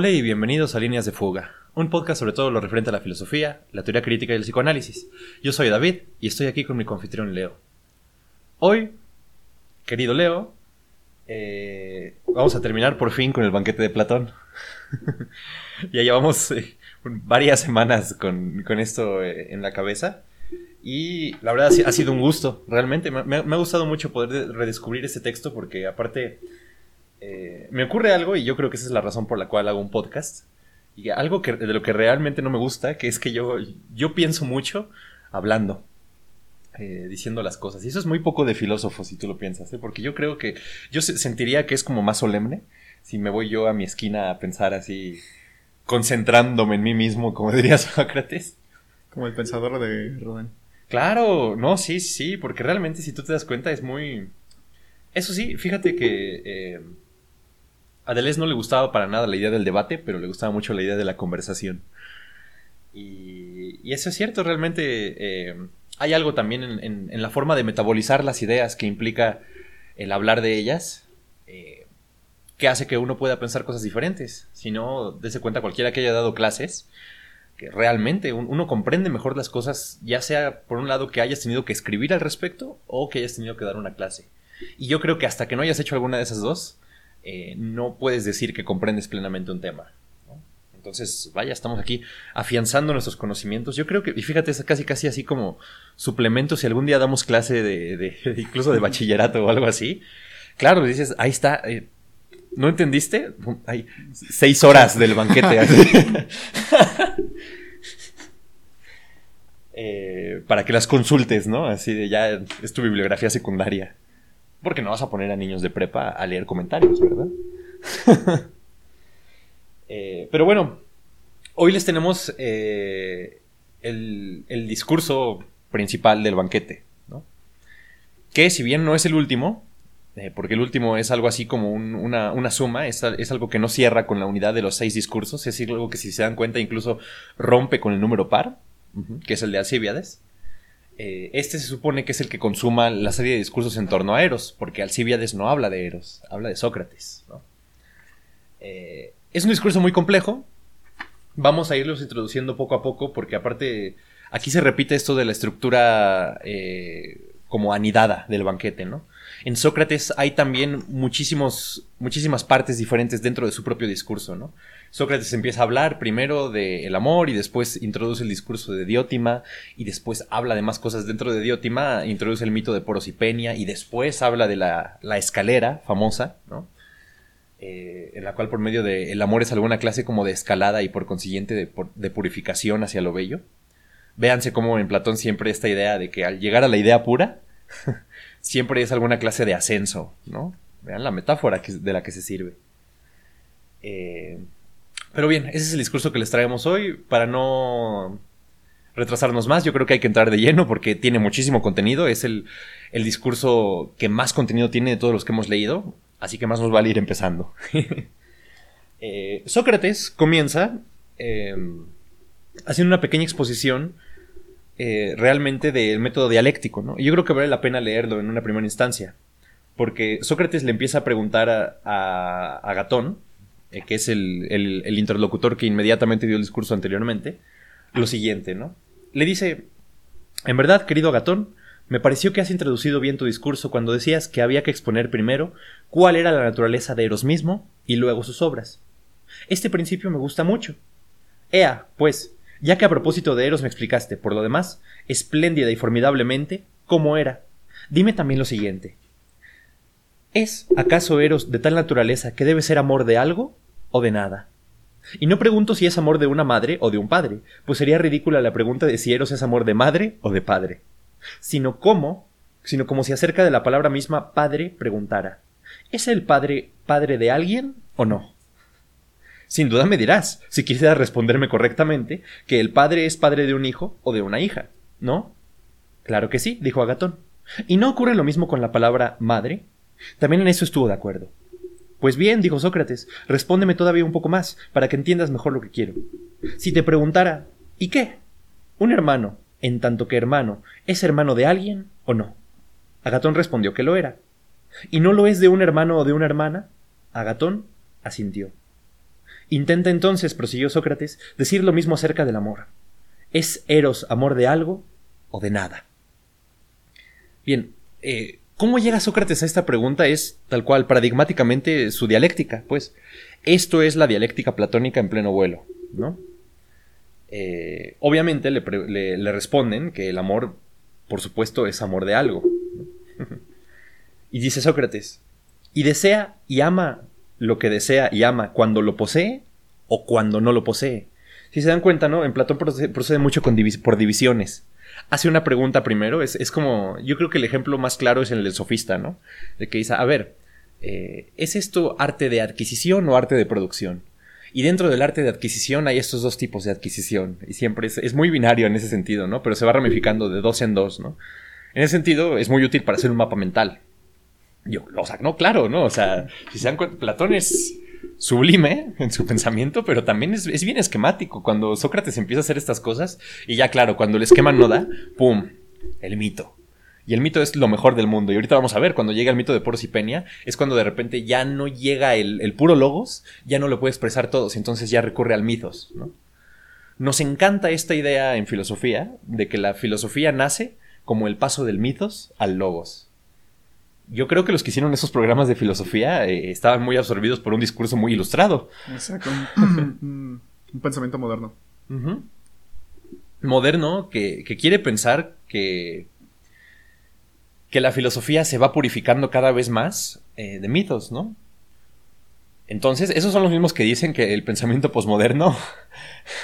Hola y bienvenidos a Líneas de Fuga, un podcast sobre todo lo referente a la filosofía, la teoría crítica y el psicoanálisis. Yo soy David y estoy aquí con mi confitrión Leo. Hoy, querido Leo, eh, vamos a terminar por fin con el banquete de Platón. ya llevamos eh, varias semanas con, esto eh, en la cabeza. Y la verdad ha sido un gusto, realmente. Me, me, ha gustado mucho poder redescubrir este texto porque aparte eh, me ocurre algo y yo creo que esa es la razón por la cual hago un podcast. Y algo que, de lo que realmente no me gusta, que es que yo, yo pienso mucho hablando, eh, diciendo las cosas. Y eso es muy poco de filósofo, si tú lo piensas, ¿eh? porque yo creo que yo sentiría que es como más solemne si me voy yo a mi esquina a pensar así, concentrándome en mí mismo, como diría Sócrates. Como el pensador de Rodin. Claro, no, sí, sí, porque realmente si tú te das cuenta es muy... Eso sí, fíjate que a no le gustaba para nada la idea del debate, pero le gustaba mucho la idea de la conversación. Y, eso es cierto, realmente eh, hay algo también en, la forma de metabolizar las ideas que implica el hablar de ellas, eh, que hace que uno pueda pensar cosas diferentes. Si no, dése cuenta cualquiera que haya dado clases, que realmente uno comprende mejor las cosas, ya sea por un lado que hayas tenido que escribir al respecto o que hayas tenido que dar una clase. Y yo creo que hasta que no hayas hecho alguna de esas dos, eh, no puedes decir que comprendes plenamente un tema. Entonces, vaya, estamos aquí afianzando nuestros conocimientos. Yo creo que, y fíjate, es casi casi así como suplemento si algún día damos clase de, incluso de bachillerato o algo así. Claro, dices, ahí está. Eh, ¿No entendiste? Hay seis horas del banquete. Eh, para que las consultes, ¿no? Así de ya es tu bibliografía secundaria. Porque no vas a poner a niños de prepa a leer comentarios, ¿verdad? Eh, pero bueno, hoy les tenemos eh, el, discurso principal del banquete, ¿no? Que si bien no es el último, eh, porque el último es algo así como una, suma, es, es, algo que no cierra con la unidad de los seis discursos, es algo que si se dan cuenta incluso rompe con el número par, que es el de Alcibiades. Eh, este se supone que es el que consuma la serie de discursos en torno a Eros, porque Alcibiades no habla de Eros, habla de Sócrates. Eh, es un discurso muy complejo. Vamos a irlos introduciendo poco a poco, porque aparte aquí se repite esto de la estructura eh, como anidada del banquete, ¿no? En Sócrates hay también muchísimos, muchísimas partes diferentes dentro de su propio discurso. Sócrates empieza a hablar primero del amor y después introduce el discurso de Diótima y después habla de más cosas dentro de Diótima, introduce el mito de Porosipenia y después habla de la, escalera famosa, ¿no? Eh, en la cual por medio del el amor es alguna clase como de escalada y por consiguiente de, de purificación hacia lo bello. Véanse cómo en Platón siempre esta idea de que al llegar a la idea pura, siempre es alguna clase de ascenso, ¿no? Vean la metáfora de la que se sirve. Eh, pero bien, ese es el discurso que les traemos hoy. Para no retrasarnos más, yo creo que hay que entrar de lleno porque tiene muchísimo contenido. Es el, discurso que más contenido tiene de todos los que hemos leído. Así que más nos vale ir empezando. Eh, Sócrates comienza em, haciendo una pequeña exposición eh, realmente del método dialéctico, ¿no? Y yo creo que vale la pena leerlo en una primera instancia. Porque Sócrates le empieza a preguntar a, a, a Gatón, eh, que es el, interlocutor que inmediatamente dio el discurso anteriormente, lo siguiente, ¿no? Le dice, en verdad, querido Gatón, me pareció que has introducido bien tu discurso cuando decías que había que exponer primero cuál era la naturaleza de Eros mismo y luego sus obras. Este principio me gusta mucho. Ea, pues, ya que a propósito de Eros me explicaste, por lo demás, espléndida y formidablemente, cómo era, dime también lo siguiente. ¿Es acaso Eros de tal naturaleza que debe ser amor de algo o de nada? Y no pregunto si es amor de una madre o de un padre, pues sería ridícula la pregunta de si Eros es amor de madre o de padre, sino cómo, sino como si acerca de la palabra misma padre preguntara, ¿es el padre padre de alguien o no? Sin duda me dirás, si quisieras responderme correctamente, que el padre es padre de un hijo o de una hija, ¿no? Claro que sí, dijo Agatón. ¿Y no ocurre lo mismo con la palabra madre? También en eso estuvo de acuerdo. Pues bien, dijo Sócrates, respóndeme todavía un poco más, para que entiendas mejor lo que quiero. Si te preguntara, ¿y qué? Un hermano, en tanto que hermano, ¿es hermano de alguien o no? Agatón respondió que lo era. ¿Y no lo es de un hermano o de una hermana? Agatón asintió. Intenta entonces, prosiguió Sócrates, decir lo mismo acerca del amor. ¿Es Eros amor de algo o de nada? Bien, eh, ¿cómo llega Sócrates a esta pregunta? Es tal cual, paradigmáticamente, su dialéctica, pues. Esto es la dialéctica platónica en pleno vuelo, ¿no? Eh, obviamente le, responden que el amor, por supuesto, es amor de algo. y dice Sócrates, y desea y ama lo que desea y ama cuando lo posee o cuando no lo posee. Si se dan cuenta, ¿no? En Platón procede, mucho por divisiones. Hace una pregunta primero, es, como, yo creo que el ejemplo más claro es el del sofista, ¿no? De que dice, a ver, eh, ¿es esto arte de adquisición o arte de producción? Y dentro del arte de adquisición hay estos dos tipos de adquisición. Y siempre es, es, muy binario en ese sentido, ¿no? Pero se va ramificando de dos en dos, ¿no? En ese sentido es muy útil para hacer un mapa mental. Yo, o sea, no, claro, ¿no? O sea, si se dan cuenta, Platón es sublime en su pensamiento, pero también es, bien esquemático. Cuando Sócrates empieza a hacer estas cosas, y ya claro, cuando el esquema no da, ¡pum! El mito. Y el mito es lo mejor del mundo. Y ahorita vamos a ver, cuando llega el mito de Poros y Peña, es cuando de repente ya no llega el, puro logos, ya no lo puede expresar todos, y entonces ya recurre al mitos, ¿no? Nos encanta esta idea en filosofía, de que la filosofía nace como el paso del mitos al logos yo creo que los que hicieron esos programas de filosofía eh, estaban muy absorbidos por un discurso muy ilustrado. Exacto. un, pensamiento moderno. Moderno que, quiere pensar que, que la filosofía se va purificando cada vez más eh, de mitos, ¿no? Entonces, esos son los mismos que dicen que el pensamiento posmoderno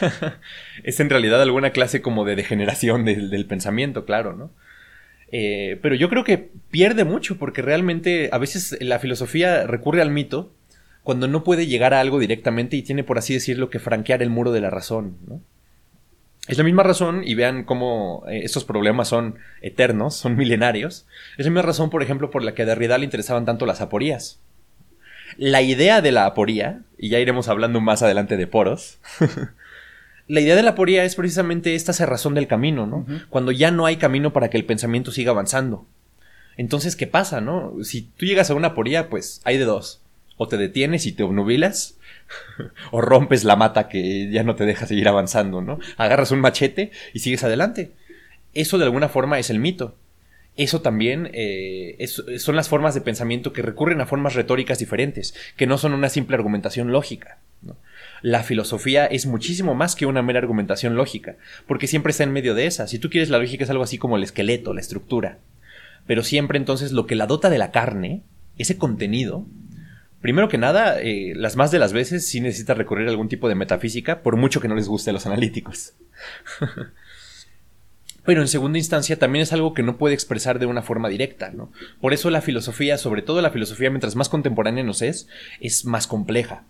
es en realidad alguna clase como de degeneración del pensamiento, claro, ¿no? Eh, pero yo creo que pierde mucho porque realmente a veces la filosofía recurre al mito cuando no puede llegar a algo directamente y tiene, por así decirlo, que franquear el muro de la razón. Es la misma razón, y vean cómo eh, estos problemas son eternos, son milenarios. Es la misma razón, por ejemplo, por la que a Derrida le interesaban tanto las aporías. La idea de la aporía, y ya iremos hablando más adelante de poros, la idea de la aporía es precisamente esta cerrazón del camino, ¿no? Cuando ya no hay camino para que el pensamiento siga avanzando. Entonces, ¿qué pasa, no? Si tú llegas a una aporía, pues hay de dos. O te detienes y te obnubilas, o rompes la mata que ya no te deja seguir avanzando, ¿no? Agarras un machete y sigues adelante. Eso de alguna forma es el mito. Eso también eh, son las formas de pensamiento que recurren a formas retóricas diferentes, que no son una simple argumentación lógica. ¿no? La filosofía es muchísimo más que una mera argumentación lógica, porque siempre está en medio de esa. Si tú quieres, la lógica es algo así como el esqueleto, la estructura. Pero siempre entonces lo que la dota de la carne, ese contenido, primero que nada, eh, las más de las veces sí necesita recurrir a algún tipo de metafísica, por mucho que no les guste a los analíticos. Pero en segunda instancia también es algo que no puede expresar de una forma directa, ¿no? Por eso la filosofía, sobre todo la filosofía mientras más contemporánea nos es, es más compleja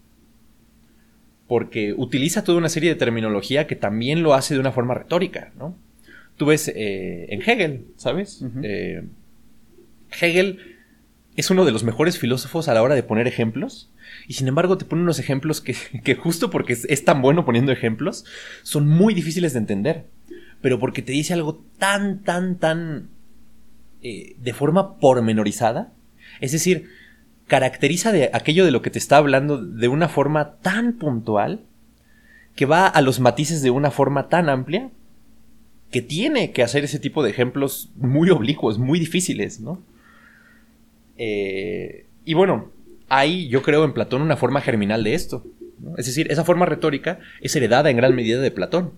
porque utiliza toda una serie de terminología que también lo hace de una forma retórica, ¿no? Tú ves eh, en Hegel, ¿sabes? Eh, Hegel es uno de los mejores filósofos a la hora de poner ejemplos, y sin embargo te pone unos ejemplos que, justo porque es, tan bueno poniendo ejemplos, son muy difíciles de entender, pero porque te dice algo tan, tan, tan... Eh, de forma pormenorizada, es decir, caracteriza de aquello de lo que te está hablando de una forma tan puntual que va a los matices de una forma tan amplia que tiene que hacer ese tipo de ejemplos muy oblicuos, muy difíciles, ¿no? Eh, y bueno, hay, yo creo, en Platón una forma germinal de esto. Es decir, esa forma retórica es heredada en gran medida de Platón.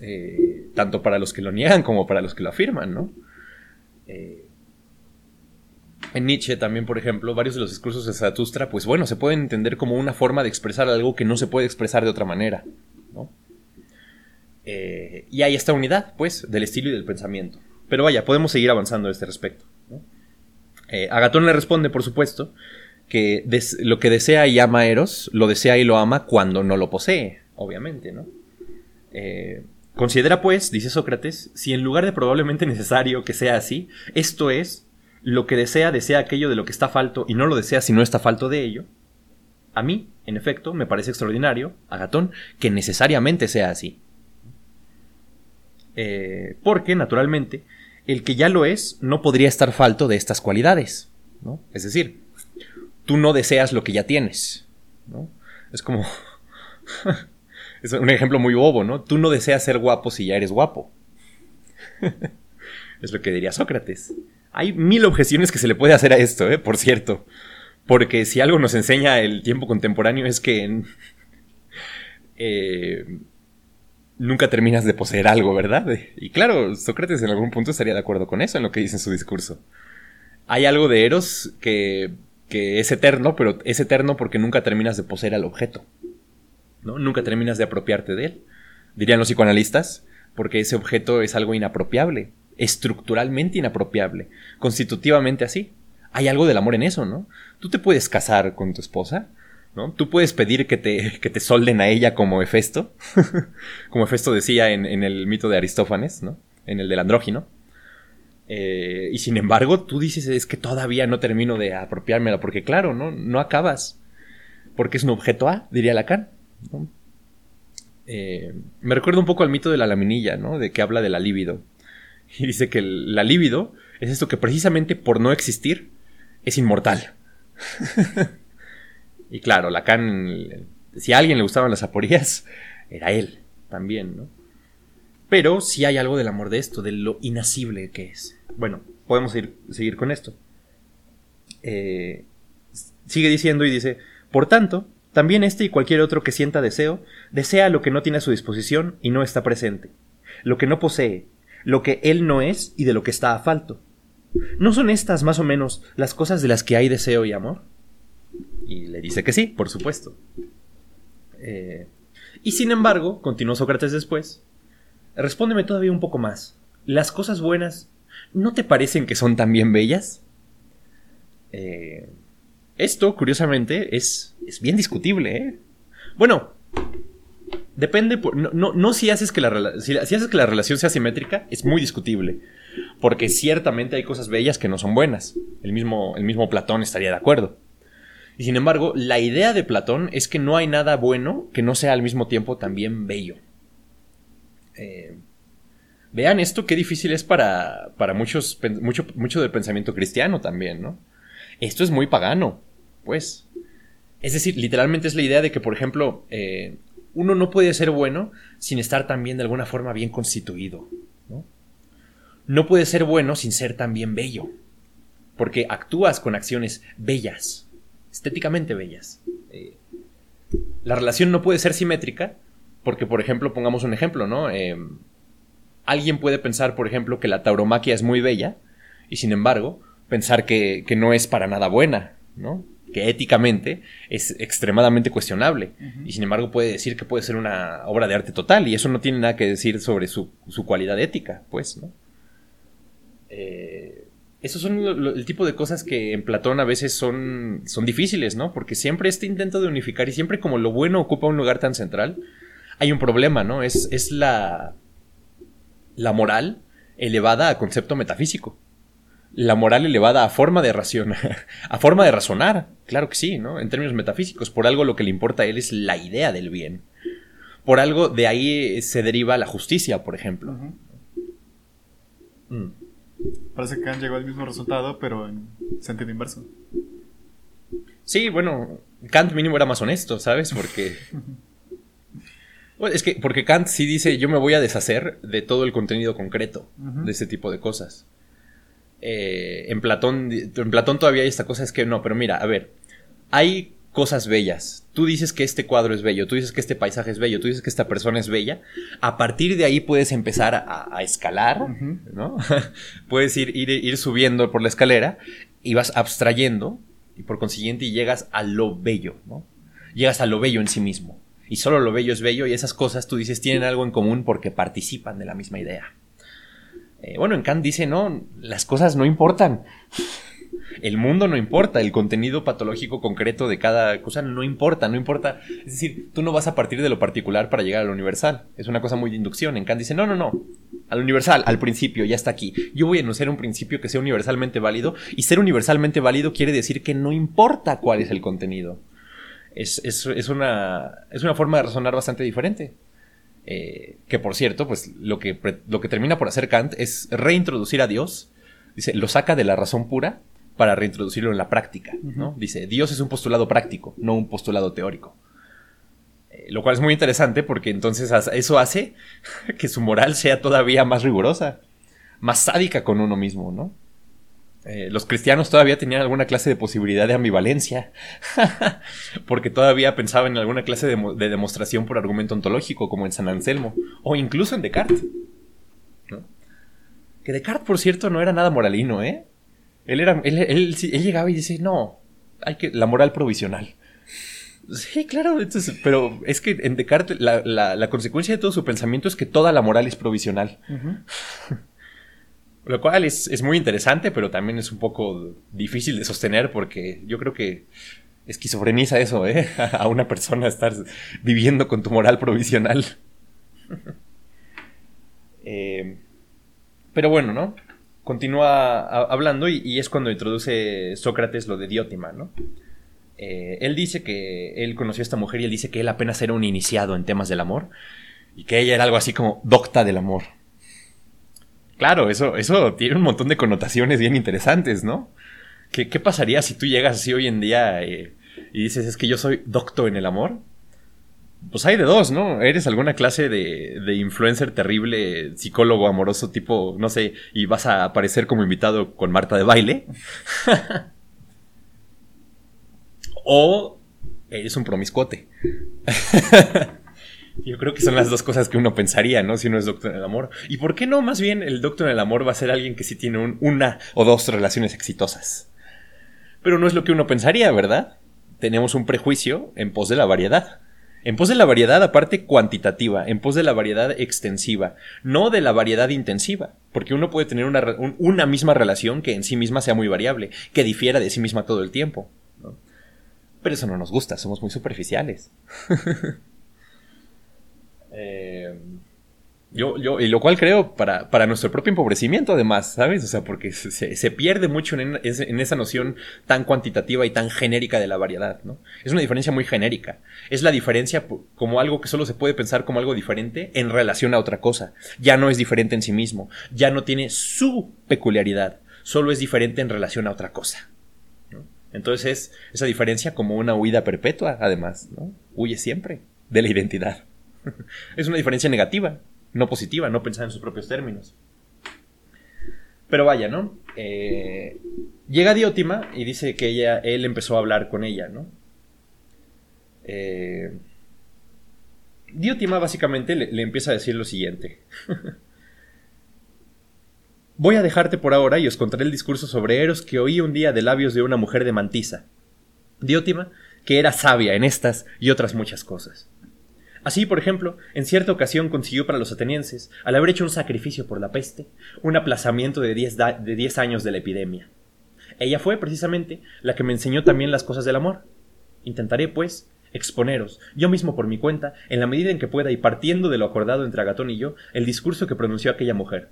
Eh, tanto para los que lo niegan como para los que lo afirman, ¿no? Eh, en Nietzsche también, por ejemplo, varios de los discursos de Zaratustra, pues bueno, se pueden entender como una forma de expresar algo que no se puede expresar de otra manera, ¿no? Eh, y hay esta unidad, pues, del estilo y del pensamiento. Pero vaya, podemos seguir avanzando a este respecto. Eh, Agatón le responde, por supuesto, que lo que desea y ama Eros, lo desea y lo ama cuando no lo posee, obviamente, ¿no? Eh, considera, pues, dice Sócrates, si en lugar de probablemente necesario que sea así, esto es lo que desea, desea aquello de lo que está falto y no lo desea si no está falto de ello, a mí, en efecto, me parece extraordinario, Agatón, que necesariamente sea así. Eh, porque, naturalmente, el que ya lo es no podría estar falto de estas cualidades. ¿no? Es decir, tú no deseas lo que ya tienes. ¿no? Es como... es un ejemplo muy bobo, ¿no? Tú no deseas ser guapo si ya eres guapo. es lo que diría Sócrates. Hay mil objeciones que se le puede hacer a esto, ¿eh? Por cierto. Porque si algo nos enseña el tiempo contemporáneo es que eh, nunca terminas de poseer algo, ¿verdad? Y claro, Sócrates en algún punto estaría de acuerdo con eso en lo que dice en su discurso. Hay algo de Eros que, que es eterno, pero es eterno porque nunca terminas de poseer al objeto. ¿no? Nunca terminas de apropiarte de él. Dirían los psicoanalistas, porque ese objeto es algo inapropiable, estructuralmente inapropiable, constitutivamente así. Hay algo del amor en eso, ¿no? Tú te puedes casar con tu esposa, ¿no? Tú puedes pedir que te, que te solden a ella como Hefesto, como Hefesto decía en, el mito de Aristófanes, ¿no? En el del andrógino. Eh, y sin embargo, tú dices, es que todavía no termino de apropiármela, porque claro, ¿no? No acabas. Porque es un objeto A, diría Lacan. Eh, me recuerda un poco al mito de la laminilla, ¿no? De que habla de la libido. Y dice que la libido es esto que precisamente por no existir es inmortal. y claro, Lacan, si a alguien le gustaban las aporías, era él también, ¿no? Pero sí hay algo del amor de esto, de lo inasible que es. Bueno, podemos ir, seguir con esto. Eh, sigue diciendo y dice, por tanto, también este y cualquier otro que sienta deseo, desea lo que no tiene a su disposición y no está presente, lo que no posee, lo que él no es y de lo que está a falto. ¿No son estas más o menos las cosas de las que hay deseo y amor? Y le dice que sí, por supuesto. Eh, y sin embargo, continuó Sócrates después, respóndeme todavía un poco más. ¿Las cosas buenas no te parecen que son también bellas? Eh, esto, curiosamente, es, es bien discutible, ¿eh? Bueno, depende, no, no, si, haces que la, si, haces que la relación sea simétrica, es muy discutible. Porque ciertamente hay cosas bellas que no son buenas. El mismo, el mismo Platón estaría de acuerdo. Y sin embargo, la idea de Platón es que no hay nada bueno que no sea al mismo tiempo también bello. Eh, vean esto, qué difícil es para, para muchos, mucho, mucho del pensamiento cristiano también, ¿no? Esto es muy pagano, pues. Es decir, literalmente es la idea de que, por ejemplo, eh, uno no puede ser bueno sin estar también de alguna forma bien constituido. ¿no? no puede ser bueno sin ser también bello. Porque actúas con acciones bellas, estéticamente bellas. Eh, la relación no puede ser simétrica porque, por ejemplo, pongamos un ejemplo, ¿no? Eh, alguien puede pensar, por ejemplo, que la tauromaquia es muy bella y, sin embargo, pensar que, no es para nada buena, ¿no? Que éticamente es extremadamente cuestionable. Y sin embargo puede decir que puede ser una obra de arte total. Y eso no tiene nada que decir sobre su, cualidad ética, pues, ¿no? Eh, esos son el tipo de cosas que en Platón a veces son, son difíciles, ¿no? Porque siempre este intento de unificar y siempre como lo bueno ocupa un lugar tan central, hay un problema, ¿no? Es, es la, la moral elevada a concepto metafísico la moral elevada a forma de razonar, a forma de razonar, claro que sí, ¿no? En términos metafísicos, por algo lo que le importa a él es la idea del bien. Por algo de ahí se deriva la justicia, por ejemplo. Mm. Parece que Kant llegó al mismo resultado, pero en sentido inverso. Sí, bueno, Kant mínimo era más honesto, ¿sabes? Porque... es que, porque Kant sí dice, yo me voy a deshacer de todo el contenido concreto de ese tipo de cosas. Eh, en, Platón, en Platón todavía hay esta cosa, es que no, pero mira, a ver, hay cosas bellas. Tú dices que este cuadro es bello, tú dices que este paisaje es bello, tú dices que esta persona es bella. A partir de ahí puedes empezar a, escalar, ¿no? puedes ir, ir, ir, subiendo por la escalera y vas abstrayendo y por consiguiente llegas a lo bello, ¿no? Llegas a lo bello en sí mismo. Y solo lo bello es bello y esas cosas tú dices tienen algo en común porque participan de la misma idea. Eh, bueno, en Kant dice, no, las cosas no importan. El mundo no importa, el contenido patológico concreto de cada cosa no importa, no importa. Es decir, tú no vas a partir de lo particular para llegar a lo universal. Es una cosa muy de inducción. En Kant dice, no, no, no. Al universal, al principio, ya está aquí. Yo voy a enunciar un principio que sea universalmente válido. Y ser universalmente válido quiere decir que no importa cuál es el contenido. Es, es, una, es una forma de razonar bastante diferente. Eh, que por cierto, pues lo que, lo que termina por hacer Kant es reintroducir a Dios, dice, lo saca de la razón pura para reintroducirlo en la práctica, ¿no? Dice, Dios es un postulado práctico, no un postulado teórico. Eh, lo cual es muy interesante porque entonces eso hace que su moral sea todavía más rigurosa, más sádica con uno mismo, ¿no? Eh, los cristianos todavía tenían alguna clase de posibilidad de ambivalencia, porque todavía pensaban en alguna clase de, demostración por argumento ontológico, como en San Anselmo, o incluso en Descartes. Que Descartes, por cierto, no era nada moralino, ¿eh? Él, era, él, llegaba y dice, no, hay que, la moral provisional. Sí, claro, pero es que en Descartes la, consecuencia de todo su pensamiento es que toda la moral es provisional. Lo cual es, muy interesante, pero también es un poco difícil de sostener porque yo creo que esquizofreniza eso, ¿eh? A una persona estar viviendo con tu moral provisional. Eh, pero bueno, ¿no? Continúa hablando y, es cuando introduce Sócrates lo de Diótima, ¿no? Eh, él dice que él conoció a esta mujer y él dice que él apenas era un iniciado en temas del amor y que ella era algo así como docta del amor. Claro, eso, eso tiene un montón de connotaciones bien interesantes, ¿no? ¿Qué, pasaría si tú llegas así hoy en día eh, y dices, es que yo soy docto en el amor? Pues hay de dos, ¿no? Eres alguna clase de, de influencer terrible, psicólogo amoroso tipo, no sé, y vas a aparecer como invitado con Marta de baile. o eres un promiscuote. Yo creo que son las dos cosas que uno pensaría, ¿no? Si uno es doctor en el amor. ¿Y por qué no? Más bien, el doctor en el amor va a ser alguien que sí tiene una o dos relaciones exitosas. Pero no es lo que uno pensaría, ¿verdad? Tenemos un prejuicio en pos de la variedad. En pos de la variedad aparte cuantitativa, en pos de la variedad extensiva, no de la variedad intensiva, porque uno puede tener una, una misma relación que en sí misma sea muy variable, que difiera de sí misma todo el tiempo. Pero eso no nos gusta, somos muy superficiales. Eh, yo, yo, y lo cual creo para, para, nuestro propio empobrecimiento, además, ¿sabes? O sea, porque se, pierde mucho en, en, esa noción tan cuantitativa y tan genérica de la variedad, ¿no? Es una diferencia muy genérica. Es la diferencia como algo que solo se puede pensar como algo diferente en relación a otra cosa. Ya no es diferente en sí mismo, ya no tiene su peculiaridad, solo es diferente en relación a otra cosa. Entonces es esa diferencia como una huida perpetua, además, ¿no? Huye siempre de la identidad. es una diferencia negativa, no positiva, no pensar en sus propios términos. Pero vaya, ¿no? Eh, llega Diótima y dice que ella, él empezó a hablar con ella, ¿no? Eh, Diótima básicamente le, le, empieza a decir lo siguiente. Voy a dejarte por ahora y os contaré el discurso sobre Eros que oí un día de labios de una mujer de Mantisa. Diótima, que era sabia en estas y otras muchas cosas. Así, por ejemplo, en cierta ocasión consiguió para los atenienses, al haber hecho un sacrificio por la peste, un aplazamiento de diez, de diez años de la epidemia. Ella fue, precisamente, la que me enseñó también las cosas del amor. Intentaré, pues, exponeros, yo mismo por mi cuenta, en la medida en que pueda y partiendo de lo acordado entre Agatón y yo, el discurso que pronunció aquella mujer.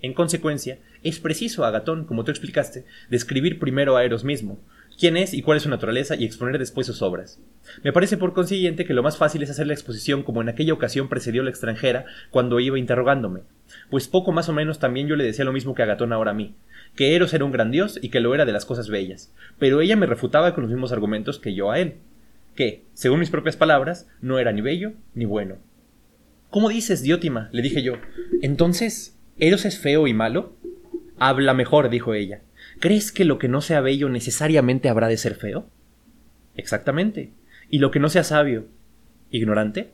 En consecuencia, es preciso, Agatón, como tú explicaste, describir primero a Eros mismo, quién es y cuál es su naturaleza y exponer después sus obras. Me parece por consiguiente que lo más fácil es hacer la exposición como en aquella ocasión precedió la extranjera cuando iba interrogándome, pues poco más o menos también yo le decía lo mismo que Agatón ahora a mí, que Eros era un gran dios y que lo era de las cosas bellas, pero ella me refutaba con los mismos argumentos que yo a él, que, según mis propias palabras, no era ni bello ni bueno. ¿Cómo dices, Diótima? le dije yo. Entonces, ¿Eros es feo y malo? Habla mejor, dijo ella. ¿Crees que lo que no sea bello necesariamente habrá de ser feo? Exactamente. ¿Y lo que no sea sabio? ¿Ignorante?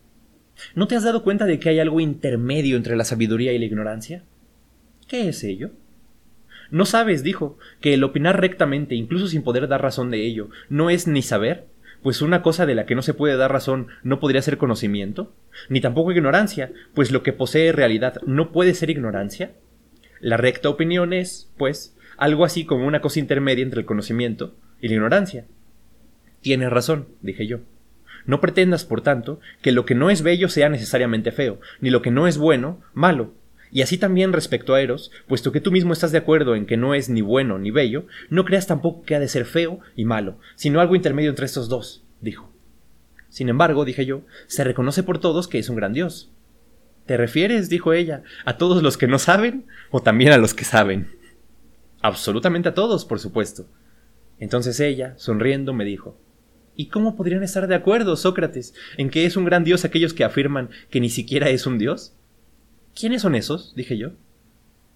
¿No te has dado cuenta de que hay algo intermedio entre la sabiduría y la ignorancia? ¿Qué es ello? ¿No sabes, dijo, que el opinar rectamente, incluso sin poder dar razón de ello, no es ni saber? Pues una cosa de la que no se puede dar razón no podría ser conocimiento, ni tampoco ignorancia, pues lo que posee realidad no puede ser ignorancia. La recta opinión es, pues, algo así como una cosa intermedia entre el conocimiento y la ignorancia. Tienes razón, dije yo. No pretendas, por tanto, que lo que no es bello sea necesariamente feo, ni lo que no es bueno, malo. Y así también respecto a Eros, puesto que tú mismo estás de acuerdo en que no es ni bueno ni bello, no creas tampoco que ha de ser feo y malo, sino algo intermedio entre estos dos, dijo. Sin embargo, dije yo, se reconoce por todos que es un gran dios. ¿Te refieres, dijo ella, a todos los que no saben o también a los que saben? Absolutamente a todos, por supuesto. Entonces ella, sonriendo, me dijo ¿Y cómo podrían estar de acuerdo, Sócrates, en que es un gran dios aquellos que afirman que ni siquiera es un dios? ¿Quiénes son esos? dije yo.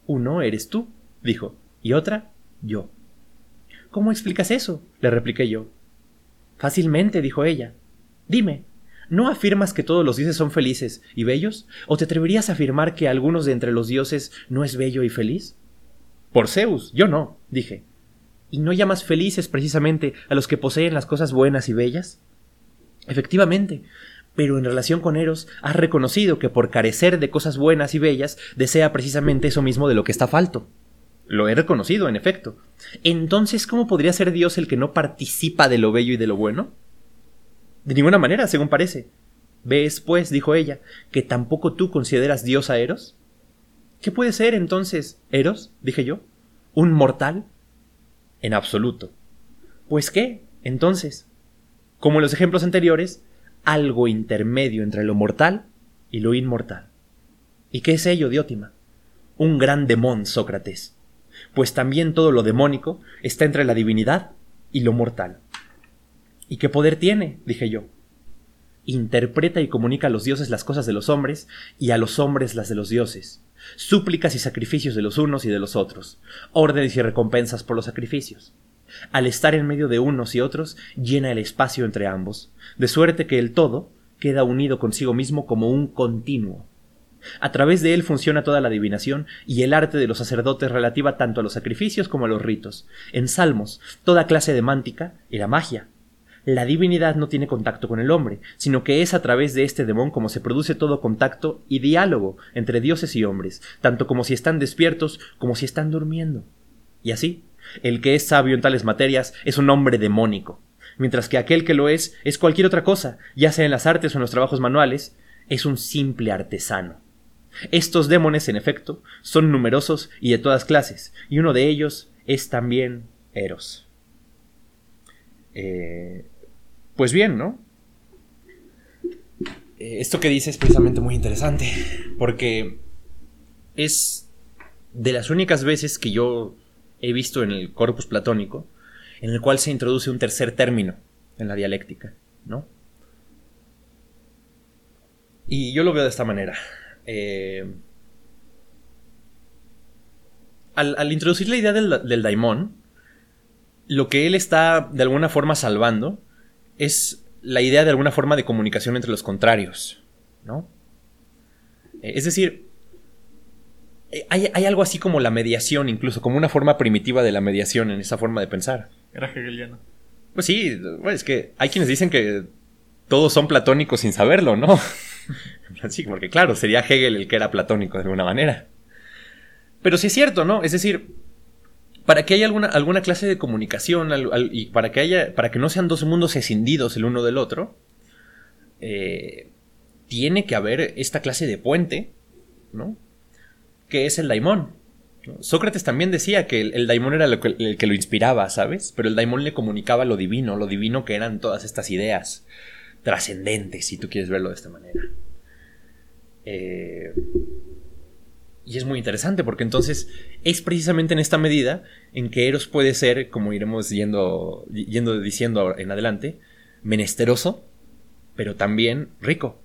Uno eres tú, dijo, y otra, yo. ¿Cómo explicas eso? le repliqué yo. Fácilmente, dijo ella. Dime, ¿no afirmas que todos los dioses son felices y bellos? ¿O te atreverías a afirmar que algunos de entre los dioses no es bello y feliz? Por Zeus, yo no, dije. ¿Y no llamas felices precisamente a los que poseen las cosas buenas y bellas? Efectivamente, pero en relación con Eros has reconocido que por carecer de cosas buenas y bellas desea precisamente eso mismo de lo que está falto. Lo he reconocido, en efecto. Entonces, ¿cómo podría ser Dios el que no participa de lo bello y de lo bueno? De ninguna manera, según parece. ¿Ves, pues, dijo ella, que tampoco tú consideras Dios a Eros? ¿Qué puede ser entonces Eros? dije yo. ¿Un mortal? En absoluto. Pues qué, entonces. Como en los ejemplos anteriores, algo intermedio entre lo mortal y lo inmortal. ¿Y qué es ello, Diótima? Un gran demón, Sócrates. Pues también todo lo demónico está entre la divinidad y lo mortal. ¿Y qué poder tiene? dije yo. Interpreta y comunica a los dioses las cosas de los hombres y a los hombres las de los dioses súplicas y sacrificios de los unos y de los otros, órdenes y recompensas por los sacrificios. Al estar en medio de unos y otros, llena el espacio entre ambos, de suerte que el todo queda unido consigo mismo como un continuo. A través de él funciona toda la adivinación y el arte de los sacerdotes relativa tanto a los sacrificios como a los ritos. En salmos, toda clase de mántica era magia, la divinidad no tiene contacto con el hombre, sino que es a través de este demón como se produce todo contacto y diálogo entre dioses y hombres, tanto como si están despiertos como si están durmiendo. Y así, el que es sabio en tales materias es un hombre demónico, mientras que aquel que lo es es cualquier otra cosa, ya sea en las artes o en los trabajos manuales, es un simple artesano. Estos demones, en efecto, son numerosos y de todas clases, y uno de ellos es también Eros. Eh, pues bien, ¿no? Eh, esto que dice es precisamente muy interesante, porque es de las únicas veces que yo he visto en el corpus platónico en el cual se introduce un tercer término en la dialéctica, ¿no? Y yo lo veo de esta manera. Eh, al, introducir la idea del, del daimón, lo que él está de alguna forma salvando es la idea de alguna forma de comunicación entre los contrarios, ¿no? Eh, es decir, eh, hay, algo así como la mediación, incluso como una forma primitiva de la mediación en esa forma de pensar. Era hegeliano. Pues sí, es que hay quienes dicen que todos son platónicos sin saberlo, ¿no? sí, porque claro, sería Hegel el que era platónico de alguna manera. Pero sí es cierto, ¿no? Es decir, para que haya alguna, alguna clase de comunicación y para que haya, para que no sean dos mundos escindidos el uno del otro, eh, tiene que haber esta clase de puente, ¿no? Que es el daimón. Sócrates también decía que el, daimón era el que lo inspiraba, ¿sabes? Pero el daimón le comunicaba lo divino, lo divino que eran todas estas ideas trascendentes, si tú quieres verlo de esta manera. Eh, y es muy interesante porque entonces es precisamente en esta medida en que Eros puede ser, como iremos yendo, yendo diciendo en adelante, menesteroso, pero también rico.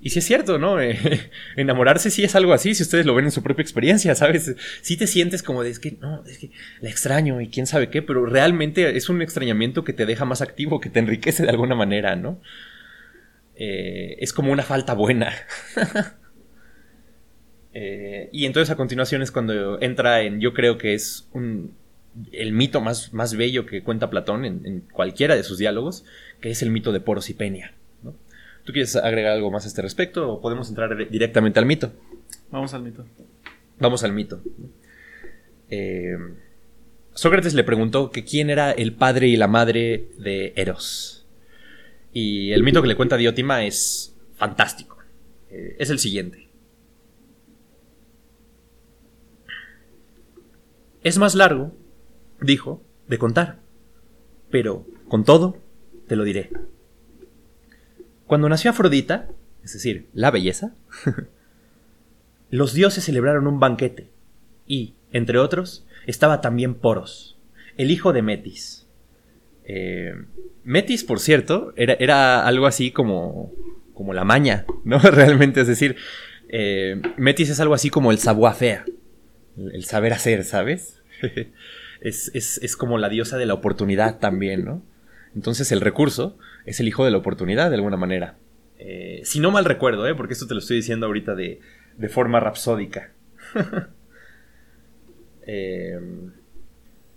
Y si es cierto, ¿no? enamorarse sí es algo así, si ustedes lo ven en su propia experiencia, ¿sabes? Si te sientes como de, es que, no, es que la extraño y quién sabe qué, pero realmente es un extrañamiento que te deja más activo, que te enriquece de alguna manera, ¿no? Eh, es como una falta buena. Eh, y entonces a continuación es cuando entra en, yo creo que es un, el mito más, más bello que cuenta Platón en, cualquiera de sus diálogos, que es el mito de Poros y Peña. ¿Tú quieres agregar algo más a este respecto o podemos entrar directamente al mito? Vamos al mito. Vamos al mito. Eh, Sócrates le preguntó que quién era el padre y la madre de Eros. Y el mito que le cuenta Diótima es fantástico. Eh, es el siguiente. Es más largo, dijo, de contar. Pero, con todo, te lo diré. Cuando nació Afrodita, es decir, la belleza, los dioses celebraron un banquete y, entre otros, estaba también Poros, el hijo de Metis. Eh, Metis, por cierto, era, era, algo así como, como la maña, ¿no? Realmente, es decir, eh, Metis es algo así como el savoir-faire, el saber hacer, ¿sabes? es, es, es, como la diosa de la oportunidad también, ¿no? Entonces el recurso es el hijo de la oportunidad de alguna manera. Eh, si no mal recuerdo, ¿eh? porque esto te lo estoy diciendo ahorita de, de forma rapsódica. eh,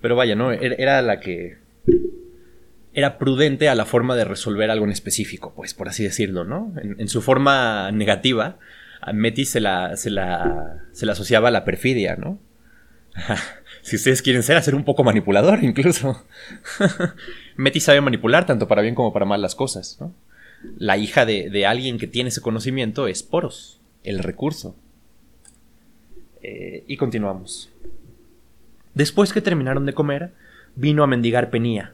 pero vaya, ¿no? Era la que. Era prudente a la forma de resolver algo en específico, pues, por así decirlo, ¿no? En, su forma negativa, a Metis se la, se la, se la asociaba a la perfidia, ¿no? si ustedes quieren ser, a ser un poco manipulador, incluso. Metis sabe manipular tanto para bien como para mal las cosas, ¿no? La hija de, de alguien que tiene ese conocimiento es Poros, el recurso. Eh, y continuamos. Después que terminaron de comer, vino a mendigar Penía.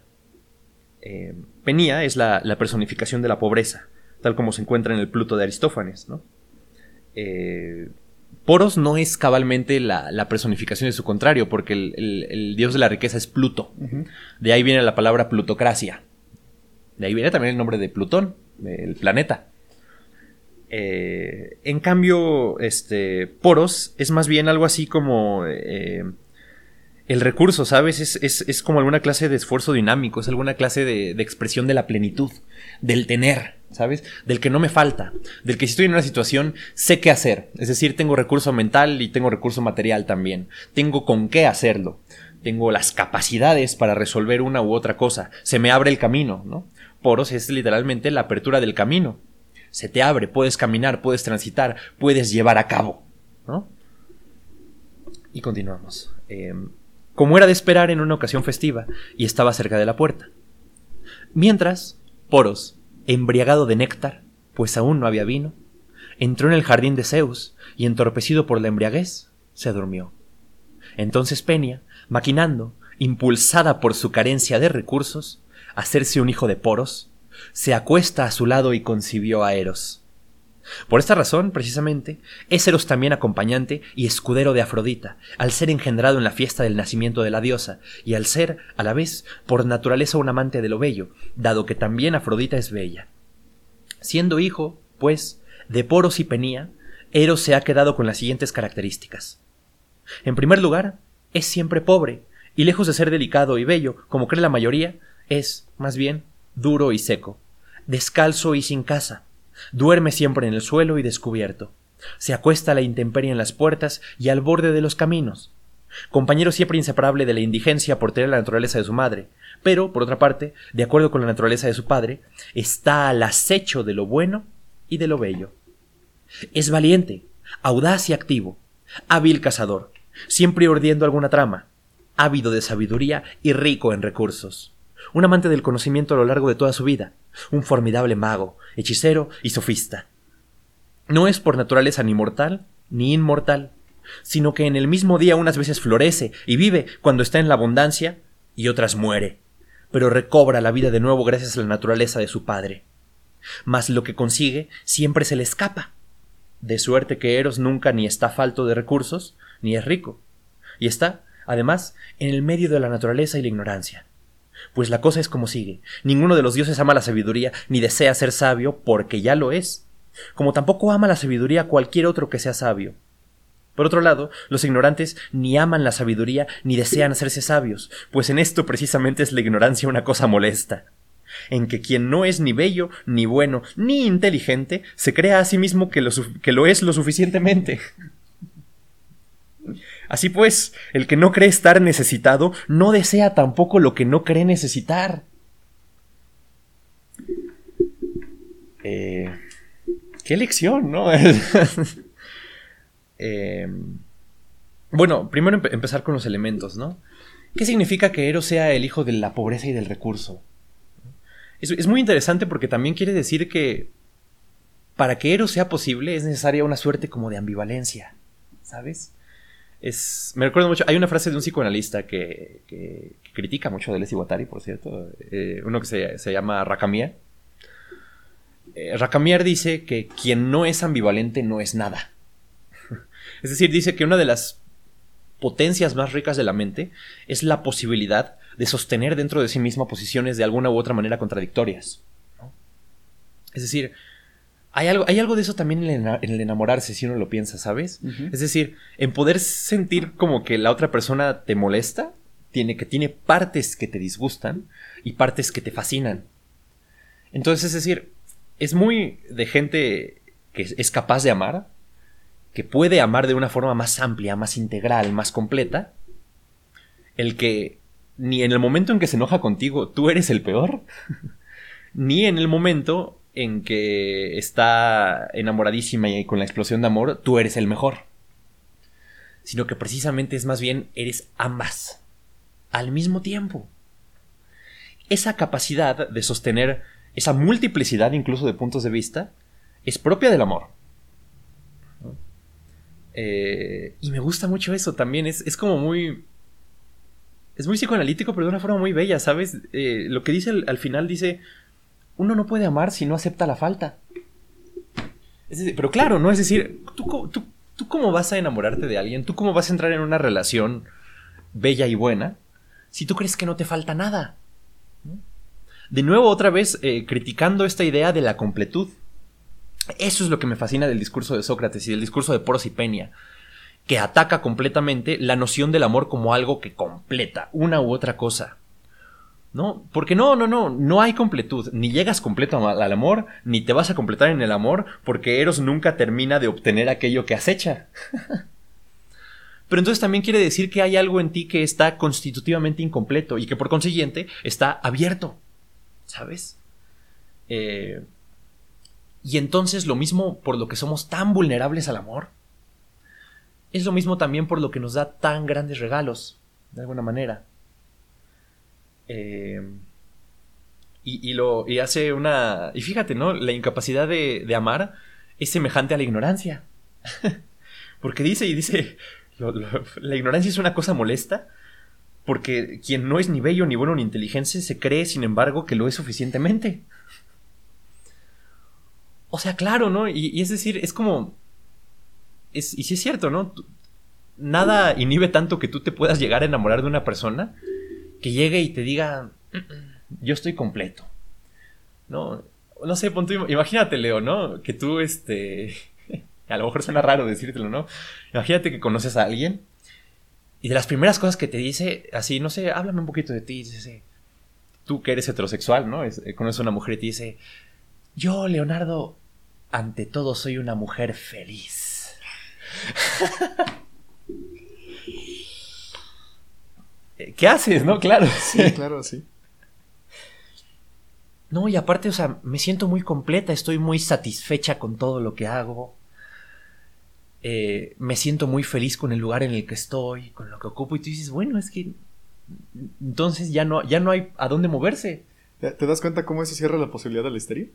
Eh, Penía es la, personificación de la pobreza, tal como se encuentra en el Pluto de Aristófanes. ¿no? Eh, Poros no es cabalmente la, personificación de su contrario, porque el, dios de la riqueza es Pluto. De ahí viene la palabra plutocracia. De ahí viene también el nombre de Plutón, el planeta. Eh, en cambio, este, Poros es más bien algo así como el recurso, ¿sabes? Es, como alguna clase de esfuerzo dinámico, es alguna clase de, expresión de la plenitud, del tener, ¿sabes? Del que no me falta, del que si estoy en una situación sé qué hacer. Es decir, tengo recurso mental y tengo recurso material también. Tengo con qué hacerlo. Tengo las capacidades para resolver una u otra cosa. Se me abre el camino, ¿no? Poros es literalmente la apertura del camino. Se te abre, puedes caminar, puedes transitar, puedes llevar a cabo, ¿no? Y continuamos. Eh, como era de esperar en una ocasión festiva, y estaba cerca de la puerta. Mientras, Poros, embriagado de néctar, pues aún no había vino, entró en el jardín de Zeus y, entorpecido por la embriaguez, se durmió. Entonces Penia, maquinando, impulsada por su carencia de recursos, hacerse un hijo de Poros, se acuesta a su lado y concibió a Eros. Por esta razón, precisamente, es Eros también acompañante y escudero de Afrodita, al ser engendrado en la fiesta del nacimiento de la diosa, y al ser, a la vez, por naturaleza un amante de lo bello, dado que también Afrodita es bella. Siendo hijo, pues, de Poros y Penía, Eros se ha quedado con las siguientes características. En primer lugar, es siempre pobre, y lejos de ser delicado y bello, como cree la mayoría, es, más bien, duro y seco, descalzo y sin casa, Duerme siempre en el suelo y descubierto. Se acuesta a la intemperie en las puertas y al borde de los caminos. Compañero siempre inseparable de la indigencia por tener la naturaleza de su madre, pero, por otra parte, de acuerdo con la naturaleza de su padre, está al acecho de lo bueno y de lo bello. Es valiente, audaz y activo, hábil cazador, siempre ordiendo alguna trama, ávido de sabiduría y rico en recursos un amante del conocimiento a lo largo de toda su vida, un formidable mago, hechicero y sofista. No es por naturaleza ni mortal ni inmortal, sino que en el mismo día unas veces florece y vive cuando está en la abundancia y otras muere, pero recobra la vida de nuevo gracias a la naturaleza de su padre. Mas lo que consigue siempre se le escapa, de suerte que Eros nunca ni está falto de recursos, ni es rico, y está, además, en el medio de la naturaleza y la ignorancia. Pues la cosa es como sigue. Ninguno de los dioses ama la sabiduría ni desea ser sabio porque ya lo es. Como tampoco ama la sabiduría cualquier otro que sea sabio. Por otro lado, los ignorantes ni aman la sabiduría ni desean hacerse sabios, pues en esto precisamente es la ignorancia una cosa molesta, en que quien no es ni bello, ni bueno, ni inteligente, se crea a sí mismo que lo, que lo es lo suficientemente. Así pues, el que no cree estar necesitado no desea tampoco lo que no cree necesitar. Eh, qué lección, ¿no? Eh, bueno, primero empezar con los elementos, ¿no? ¿Qué significa que Eros sea el hijo de la pobreza y del recurso? es muy interesante porque también quiere decir que para que Eros sea posible es necesaria una suerte como de ambivalencia, ¿sabes? Es, me recuerdo mucho, hay una frase de un psicoanalista que, que, critica mucho a Deleuze y por cierto, eh, uno que se, se llama Racamier. Eh, Racamier dice que quien no es ambivalente no es nada. es decir, dice que una de las potencias más ricas de la mente es la posibilidad de sostener dentro de sí misma posiciones de alguna u otra manera contradictorias. Es decir, hay algo, hay algo de eso también en el, enamorarse, si uno lo piensa, ¿sabes? Es decir, en poder sentir como que la otra persona te molesta, tiene, que tiene partes que te disgustan y partes que te fascinan. Entonces, es decir, es muy de gente que es capaz de amar, que puede amar de una forma más amplia, más integral, más completa, el que ni en el momento en que se enoja contigo tú eres el peor, ni en el momento en que está enamoradísima y con la explosión de amor tú eres el mejor, sino que precisamente es más bien eres ambas al mismo tiempo. Esa capacidad de sostener esa multiplicidad incluso de puntos de vista es propia del amor. Eh, y me gusta mucho eso también, es, como muy... Es muy psicoanalítico, pero de una forma muy bella, ¿sabes? Eh, lo que dice al, final dice, uno no puede amar si no acepta la falta. pero claro, ¿no? Es decir, ¿tú, cómo vas a enamorarte de alguien, tú cómo vas a entrar en una relación bella y buena si tú crees que no te falta nada. De nuevo, otra vez, eh, criticando esta idea de la completud. Eso es lo que me fascina del discurso de Sócrates y del discurso de Poros y que ataca completamente la noción del amor como algo que completa una u otra cosa. ¿No? Porque no, no, no, no hay completud. Ni llegas completo al amor, ni te vas a completar en el amor, porque Eros nunca termina de obtener aquello que acecha. Pero entonces también quiere decir que hay algo en ti que está constitutivamente incompleto y que por consiguiente está abierto. ¿sabes? Eh, y entonces lo mismo por lo que somos tan vulnerables al amor, es lo mismo también por lo que nos da tan grandes regalos, de alguna manera. Eh, y, lo, y hace una... Y fíjate, ¿no? La incapacidad de, amar es semejante a la ignorancia. Porque dice y dice, la ignorancia es una cosa molesta porque quien no es ni bello, ni bueno, ni inteligente, se cree, sin embargo, que lo es suficientemente. O sea, claro, ¿no? Y, es decir, es como... Es, y sí es cierto, ¿no? Nada inhibe tanto que tú te puedas llegar a enamorar de una persona que llegue y te diga, yo estoy completo. No, no sé, imagínate, Leo, ¿no? Que tú, este... a lo mejor suena raro decírtelo, ¿no? Imagínate que conoces a alguien y de las primeras cosas que te dice, así, no sé, háblame un poquito de ti. Dice, tú que eres heterosexual, ¿no? Es, eh, conoces a una mujer y te dice, yo, Leonardo, ante todo soy una mujer feliz. ¿Qué haces, no? Claro. Sí, claro, sí. No, y aparte, o sea, me siento muy completa, estoy muy satisfecha con todo lo que hago. Eh, me siento muy feliz con el lugar en el que estoy, con lo que ocupo, y tú dices, bueno, es que entonces ya no, ya no hay a dónde moverse. ¿Te das cuenta cómo eso cierra la posibilidad de la histeria?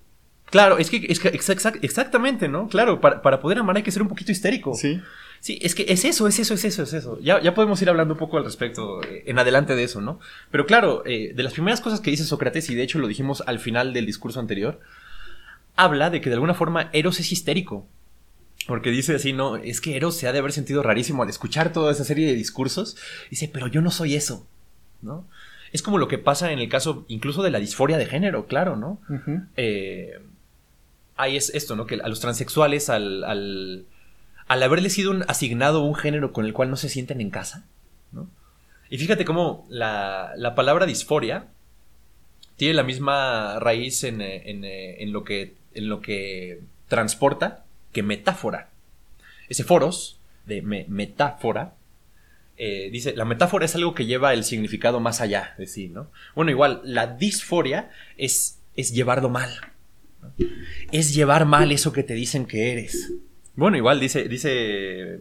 Claro, es que, es que exactamente, ¿no? Claro, para, poder amar hay que ser un poquito histérico. Sí. Sí, es que es eso, es eso, es eso, es eso. Ya, ya podemos ir hablando un poco al respecto eh, en adelante de eso, ¿no? Pero claro, eh, de las primeras cosas que dice Sócrates, y de hecho lo dijimos al final del discurso anterior, habla de que de alguna forma Eros es histérico. Porque dice así, no, es que Eros se ha de haber sentido rarísimo al escuchar toda esa serie de discursos. Dice, pero yo no soy eso, ¿no? Es como lo que pasa en el caso incluso de la disforia de género, claro, ¿no? Eh, ahí es esto, ¿no? Que a los transexuales, al, al, al haberles sido asignado un género con el cual no se sienten en casa, ¿no? Y fíjate cómo la, la palabra disforia tiene la misma raíz en, en, en, lo, que, en lo que transporta que metáfora. Ese foros de metáfora eh, dice, la metáfora es algo que lleva el significado más allá de sí, ¿no? Bueno, igual, la disforia es, es llevarlo mal. Es llevar mal eso que te dicen que eres. Bueno, igual dice, dice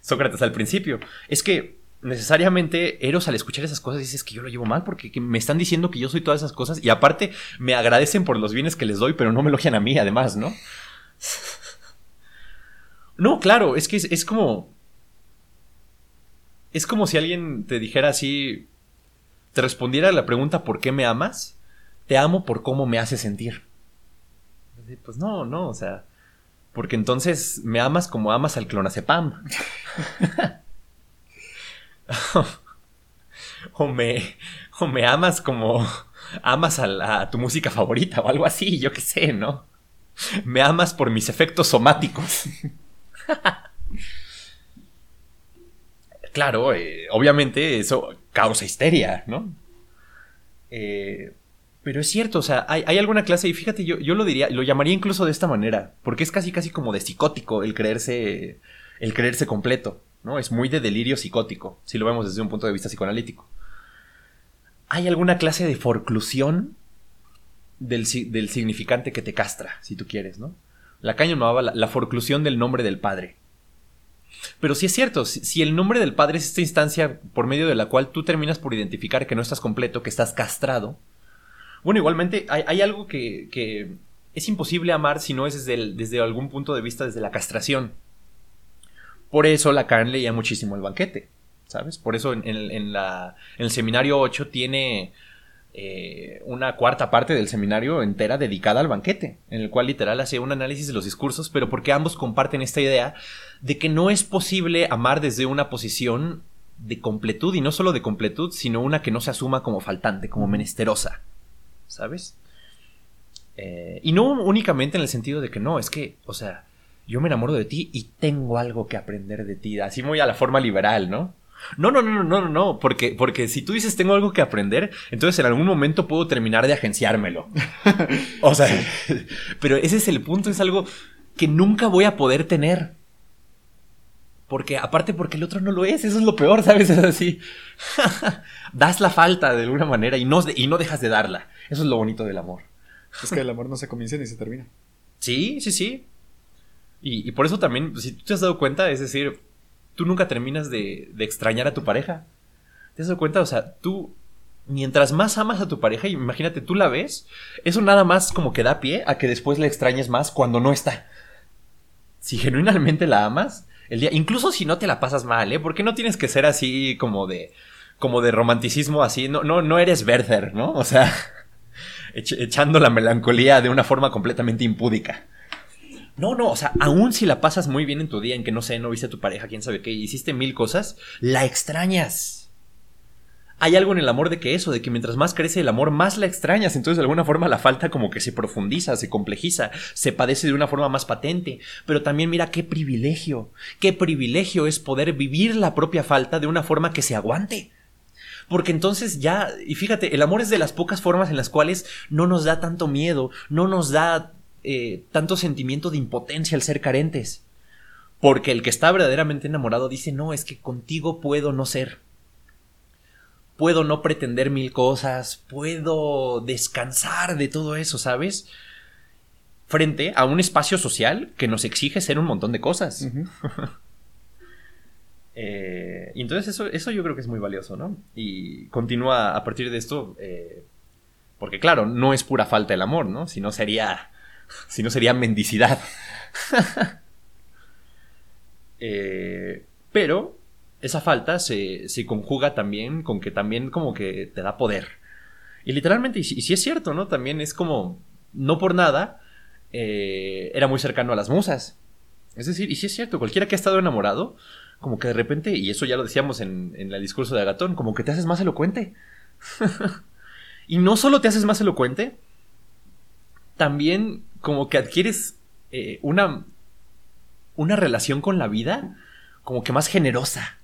Sócrates al principio, es que necesariamente Eros al escuchar esas cosas dices que yo lo llevo mal porque me están diciendo que yo soy todas esas cosas y aparte me agradecen por los bienes que les doy, pero no me elogian a mí además, ¿no? No, claro, es que es, como. Es como si alguien te dijera así. Te respondiera a la pregunta ¿por qué me amas? Te amo por cómo me hace sentir. Pues no, no, o sea. Porque entonces me amas como amas al clonazepam. o me, o me amas como amas a, tu música favorita o algo así, yo qué sé, ¿no? Me amas por mis efectos somáticos. claro, eh, obviamente eso causa histeria, ¿no? Eh, pero es cierto, o sea, hay, hay alguna clase, y fíjate, yo, yo lo diría, lo llamaría incluso de esta manera, porque es casi casi como de psicótico el creerse, el creerse completo, ¿no? Es muy de delirio psicótico, si lo vemos desde un punto de vista psicoanalítico. Hay alguna clase de forclusión del, del significante que te castra, si tú quieres, ¿no? Lacan llamaba la, la forclusión del nombre del padre. Pero sí es cierto, si el nombre del padre es esta instancia por medio de la cual tú terminas por identificar que no estás completo, que estás castrado, bueno, igualmente hay, algo que, es imposible amar si no es desde, algún punto de vista desde la castración. Por eso Lacan leía muchísimo el banquete, ¿sabes? Por eso en el seminario 8 tiene eh, una cuarta parte del seminario entera dedicada al banquete, en el cual literal hace un análisis de los discursos, pero porque ambos comparten esta idea de que no es posible amar desde una posición de completud, y no solo de completud, sino una que no se asuma como faltante, como menesterosa, ¿sabes? Eh, y no únicamente en el sentido de que no, es que, o sea, yo me enamoro de ti y tengo algo que aprender de ti, así muy a la forma liberal, ¿no? No, no, no, no, no, no, no, porque, porque si tú dices tengo algo que aprender, entonces en algún momento puedo terminar de agenciármelo. O sea, pero ese es el punto, es algo que nunca voy a poder tener. Porque, aparte porque el otro no lo es, eso es lo peor, ¿sabes? Es así. das la falta de alguna manera y no, y no dejas de darla. Eso es lo bonito del amor. Es que el amor no se comienza ni se termina. Sí, sí, sí. Y, y por eso también, si tú te has dado cuenta, es decir, tú nunca terminas de, de extrañar a tu pareja. ¿Te has dado cuenta? O sea, tú, mientras más amas a tu pareja, imagínate, tú la ves, eso nada más como que da pie a que después la extrañes más cuando no está. Si genuinamente la amas, el día, incluso si no te la pasas mal, ¿eh? Porque no tienes que ser así como de, como de romanticismo así, no, no, no eres Werther, ¿no? O sea, echando la melancolía de una forma completamente impúdica. No, no, o sea, aún si la pasas muy bien en tu día, en que no sé, no viste a tu pareja, quién sabe qué, hiciste mil cosas, la extrañas. Hay algo en el amor de que eso, de que mientras más crece el amor, más la extrañas. Entonces, de alguna forma, la falta como que se profundiza, se complejiza, se padece de una forma más patente. Pero también mira qué privilegio, qué privilegio es poder vivir la propia falta de una forma que se aguante. Porque entonces ya, y fíjate, el amor es de las pocas formas en las cuales no nos da tanto miedo, no nos da eh, tanto sentimiento de impotencia al ser carentes. Porque el que está verdaderamente enamorado dice, no, es que contigo puedo no ser. Puedo no pretender mil cosas, puedo descansar de todo eso, ¿sabes? Frente a un espacio social que nos exige ser un montón de cosas. Eh, entonces eso, eso yo creo que es muy valioso, ¿no? Y continúa a partir de esto, eh, porque claro, no es pura falta el amor, ¿no? Si no sería, si no sería mendicidad. Eh, pero esa falta se, se conjuga también con que también como que te da poder. Y literalmente, y si, y si es cierto, ¿no? También es como, no por nada, era muy cercano a las musas. Es decir, y si es cierto, cualquiera que ha estado enamorado, como que de repente, y eso ya lo decíamos en, en el discurso de Agatón, como que te haces más elocuente. y no solo te haces más elocuente, también como que adquieres eh, una, una relación con la vida como que más generosa.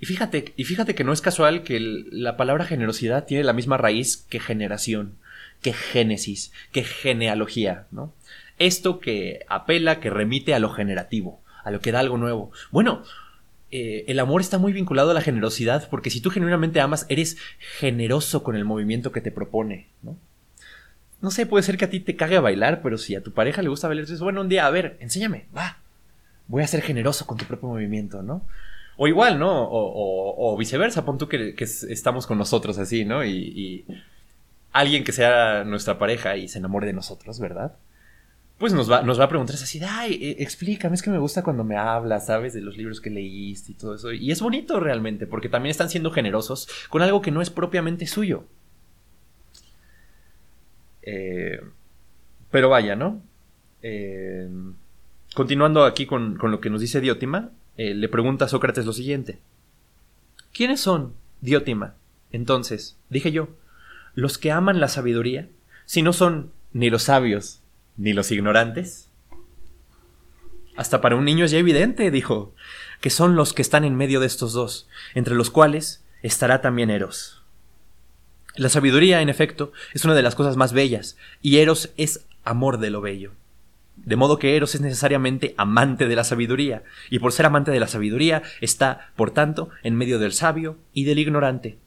Y fíjate, y fíjate que no es casual que la palabra generosidad tiene la misma raíz que generación, que génesis, que genealogía, ¿no? Esto que apela, que remite a lo generativo, a lo que da algo nuevo. Bueno, eh, el amor está muy vinculado a la generosidad porque si tú genuinamente amas, eres generoso con el movimiento que te propone, ¿no? No sé, puede ser que a ti te cague a bailar, pero si a tu pareja le gusta bailar, dices, bueno, un día, a ver, enséñame, va. Voy a ser generoso con tu propio movimiento, ¿no? O igual, ¿no? O, viceversa, pon tú que, que es- estamos con nosotros así, ¿no? Y, y alguien que sea nuestra pareja y se enamore de nosotros, ¿verdad? Pues nos va, nos va a preguntar así, de, ay, eh, explícame, es que me gusta cuando me hablas, ¿sabes? De los libros que leíste y todo eso. Y es bonito realmente, porque también están siendo generosos con algo que no es propiamente suyo. Eh, pero vaya, ¿no? Eh, continuando aquí con, con lo que nos dice Diótima, le pregunta a Sócrates lo siguiente. ¿Quiénes son, Diótima, Entonces, dije yo, los que aman la sabiduría, si no son ni los sabios ni los ignorantes. Hasta para un niño es ya evidente, dijo, que son los que están en medio de estos dos, entre los cuales estará también Eros. La sabiduría, en efecto, es una de las cosas más bellas, y Eros es amor de lo bello. De modo que Eros es necesariamente amante de la sabiduría, y por ser amante de la sabiduría está, por tanto, en medio del sabio y del ignorante.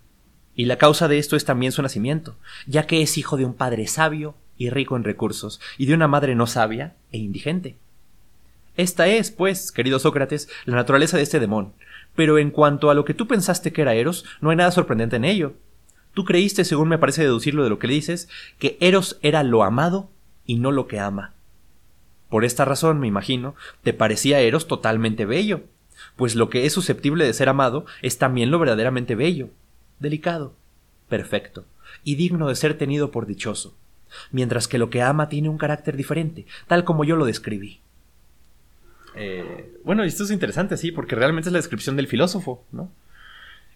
Y la causa de esto es también su nacimiento, ya que es hijo de un padre sabio y rico en recursos, y de una madre no sabia e indigente. Esta es, pues, querido Sócrates, la naturaleza de este demón. Pero en cuanto a lo que tú pensaste que era Eros, no hay nada sorprendente en ello. Tú creíste, según me parece deducirlo de lo que le dices, que Eros era lo amado y no lo que ama. Por esta razón, me imagino, te parecía Eros totalmente bello, pues lo que es susceptible de ser amado es también lo verdaderamente bello, delicado, perfecto, y digno de ser tenido por dichoso, mientras que lo que ama tiene un carácter diferente, tal como yo lo describí. Eh, bueno, esto es interesante, sí, porque realmente es la descripción del filósofo, ¿no?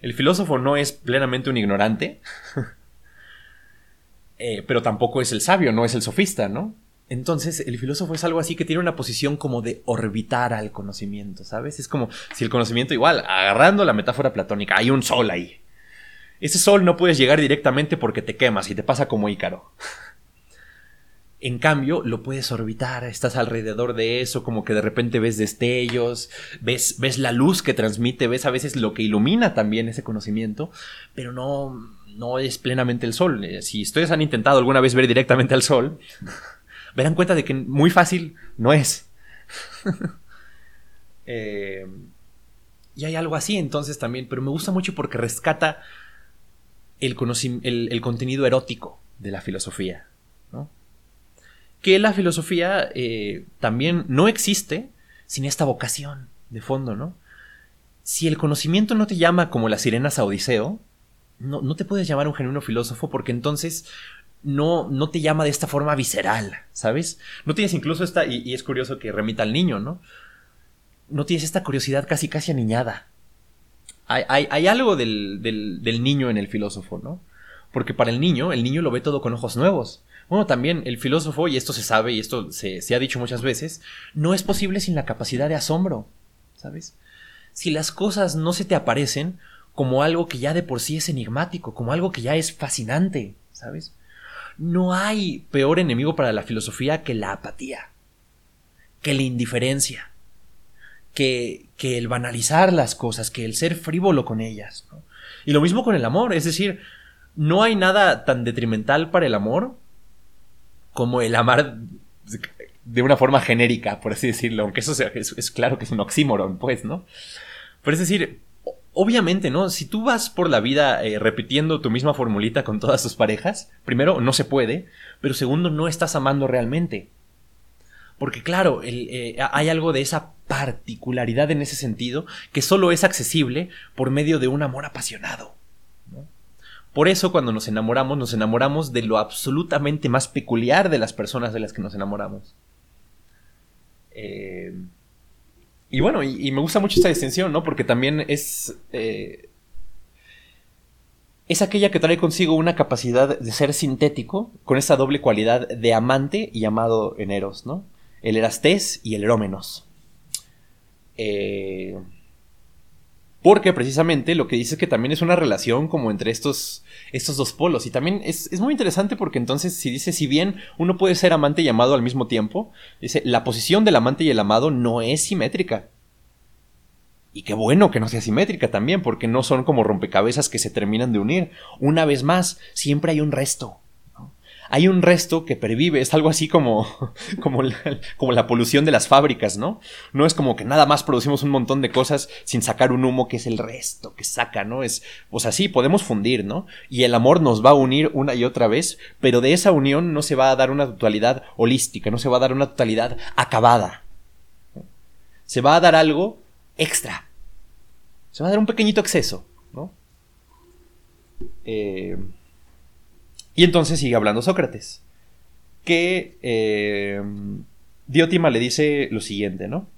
El filósofo no es plenamente un ignorante, eh, pero tampoco es el sabio, no es el sofista, ¿no? Entonces, el filósofo es algo así que tiene una posición como de orbitar al conocimiento, ¿sabes? Es como si el conocimiento, igual, agarrando la metáfora platónica, hay un sol ahí. Ese sol no puedes llegar directamente porque te quemas y te pasa como Ícaro. En cambio, lo puedes orbitar, estás alrededor de eso, como que de repente ves destellos, ves, ves la luz que transmite, ves a veces lo que ilumina también ese conocimiento, pero no, no es plenamente el sol. Eh, si ustedes han intentado alguna vez ver directamente al sol, verán cuenta de que muy fácil no es. Eh, y hay algo así entonces también, pero me gusta mucho porque rescata el, el contenido erótico de la filosofía. ¿no? Que la filosofía eh, también no existe sin esta vocación de fondo, ¿no? Si el conocimiento no te llama como las sirenas a Odiseo, no, no te puedes llamar un genuino filósofo porque entonces no, no te llama de esta forma visceral, ¿sabes? No tienes incluso esta, y, es curioso que remita al niño, ¿no? No tienes esta curiosidad casi casi aniñada. Hay, hay, algo del, del, del niño en el filósofo, ¿no? Porque para el niño, el niño lo ve todo con ojos nuevos. Bueno, también el filósofo, y esto se sabe y esto se, ha dicho muchas veces, no es posible sin la capacidad de asombro, ¿sabes? Si las cosas no se te aparecen como algo que ya de por sí es enigmático, como algo que ya es fascinante, ¿sabes? No hay peor enemigo para la filosofía que la apatía, que la indiferencia, que, que el banalizar las cosas, que el ser frívolo con ellas. Y lo mismo con el amor, es decir, no hay nada tan detrimental para el amor como el amar de una forma genérica, por así decirlo, aunque eso es, claro que es un oxímoron, pues, ¿no? Pero es decir, obviamente, ¿no? Si tú vas por la vida eh, repitiendo tu misma formulita con todas tus parejas, primero, no se puede, pero segundo, no estás amando realmente. Porque claro, eh, hay algo de esa particularidad en ese sentido que solo es accesible por medio de un amor apasionado. Por eso cuando nos enamoramos, nos enamoramos de lo absolutamente más peculiar de las personas de las que nos enamoramos. Eh, y bueno, y, me gusta mucho esta distinción, ¿no? Porque también es... Eh, es aquella que trae consigo una capacidad de ser sintético, con esa doble cualidad de amante y amado en Eros, ¿no? El Erastés y el Erómenos. Eh, porque precisamente lo que dice es que también es una relación como entre estos, estos dos polos. Y también es, muy interesante porque entonces si dice, si bien uno puede ser amante y amado al mismo tiempo, dice, la posición del amante y el amado no es simétrica. Y qué bueno que no sea simétrica también, porque no son como rompecabezas que se terminan de unir. Una vez más, siempre hay un resto hay un resto que pervive, es algo así como, como, la, polución de las fábricas, ¿no? No es como que nada más producimos un montón de cosas sin sacar un humo que es el resto que saca, ¿no? Es, o sea, sí, podemos fundir, ¿no? Y el amor nos va a unir una y otra vez, pero de esa unión no se va a dar una totalidad holística, no se va a dar una totalidad acabada. Se va a dar algo extra. Se va a dar un pequeñito exceso, ¿no? Eh, y entonces sigue hablando Sócrates, que eh, Diótima le dice lo siguiente, ¿no?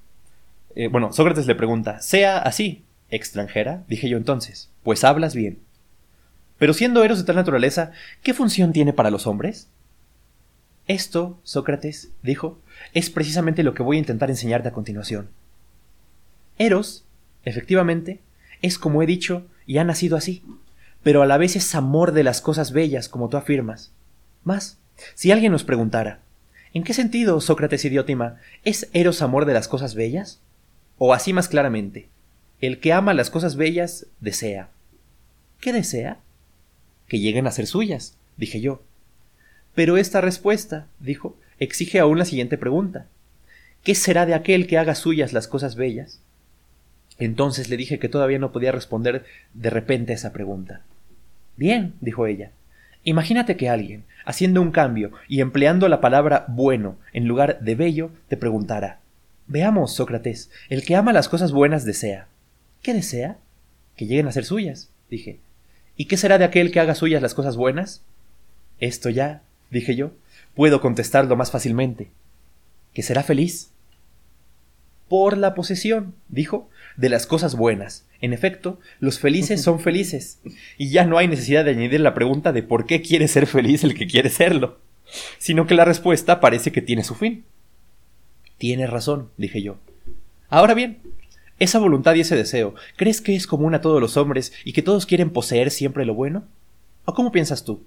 Eh, bueno, Sócrates le pregunta, sea así, extranjera, dije yo entonces, pues hablas bien. Pero siendo Eros de tal naturaleza, ¿qué función tiene para los hombres? Esto, Sócrates, dijo, es precisamente lo que voy a intentar enseñarte a continuación. Eros, efectivamente, es como he dicho y ha nacido así, pero a la vez es amor de las cosas bellas, como tú afirmas. Más, si alguien nos preguntara, ¿en qué sentido, Sócrates y Diótima, es Eros amor de las cosas bellas? O así más claramente, el que ama las cosas bellas desea. ¿Qué desea? Que lleguen a ser suyas, dije yo. Pero esta respuesta, dijo, exige aún la siguiente pregunta. ¿Qué será de aquel que haga suyas las cosas bellas? Entonces le dije que todavía no podía responder de repente a esa pregunta. Bien, dijo ella. Imagínate que alguien, haciendo un cambio y empleando la palabra bueno en lugar de bello, te preguntara Veamos, Sócrates, el que ama las cosas buenas desea. ¿Qué desea? Que lleguen a ser suyas, dije. ¿Y qué será de aquel que haga suyas las cosas buenas? Esto ya, dije yo, puedo contestarlo más fácilmente. ¿Que será feliz? Por la posesión, dijo, de las cosas buenas. En efecto, los felices son felices, y ya no hay necesidad de añadir la pregunta de por qué quiere ser feliz el que quiere serlo, sino que la respuesta parece que tiene su fin. Tienes razón, dije yo. Ahora bien, esa voluntad y ese deseo, ¿crees que es común a todos los hombres y que todos quieren poseer siempre lo bueno? ¿O cómo piensas tú?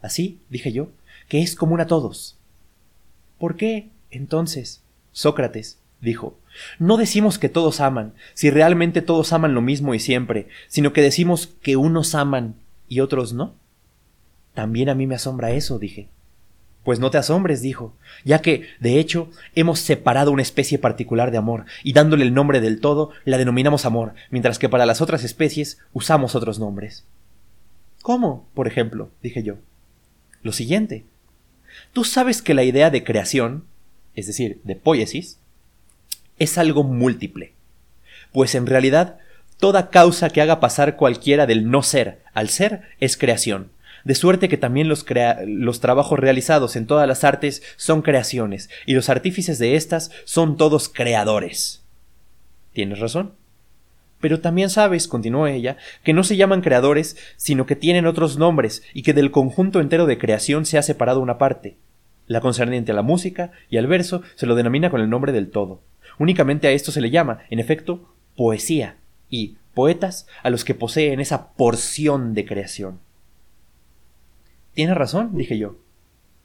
Así, dije yo, que es común a todos. ¿Por qué, entonces, Sócrates, dijo, no decimos que todos aman, si realmente todos aman lo mismo y siempre, sino que decimos que unos aman y otros no? También a mí me asombra eso, dije. Pues no te asombres, dijo, ya que, de hecho, hemos separado una especie particular de amor, y dándole el nombre del todo, la denominamos amor, mientras que para las otras especies usamos otros nombres. ¿Cómo? por ejemplo, dije yo. Lo siguiente. Tú sabes que la idea de creación, es decir, de poiesis, es algo múltiple. Pues en realidad, toda causa que haga pasar cualquiera del no ser al ser es creación, de suerte que también los, los trabajos realizados en todas las artes son creaciones, y los artífices de éstas son todos creadores. Tienes razón. Pero también sabes, continuó ella, que no se llaman creadores, sino que tienen otros nombres, y que del conjunto entero de creación se ha separado una parte. La concerniente a la música y al verso se lo denomina con el nombre del todo. Únicamente a esto se le llama, en efecto, poesía, y poetas a los que poseen esa porción de creación. Tienes razón, dije yo.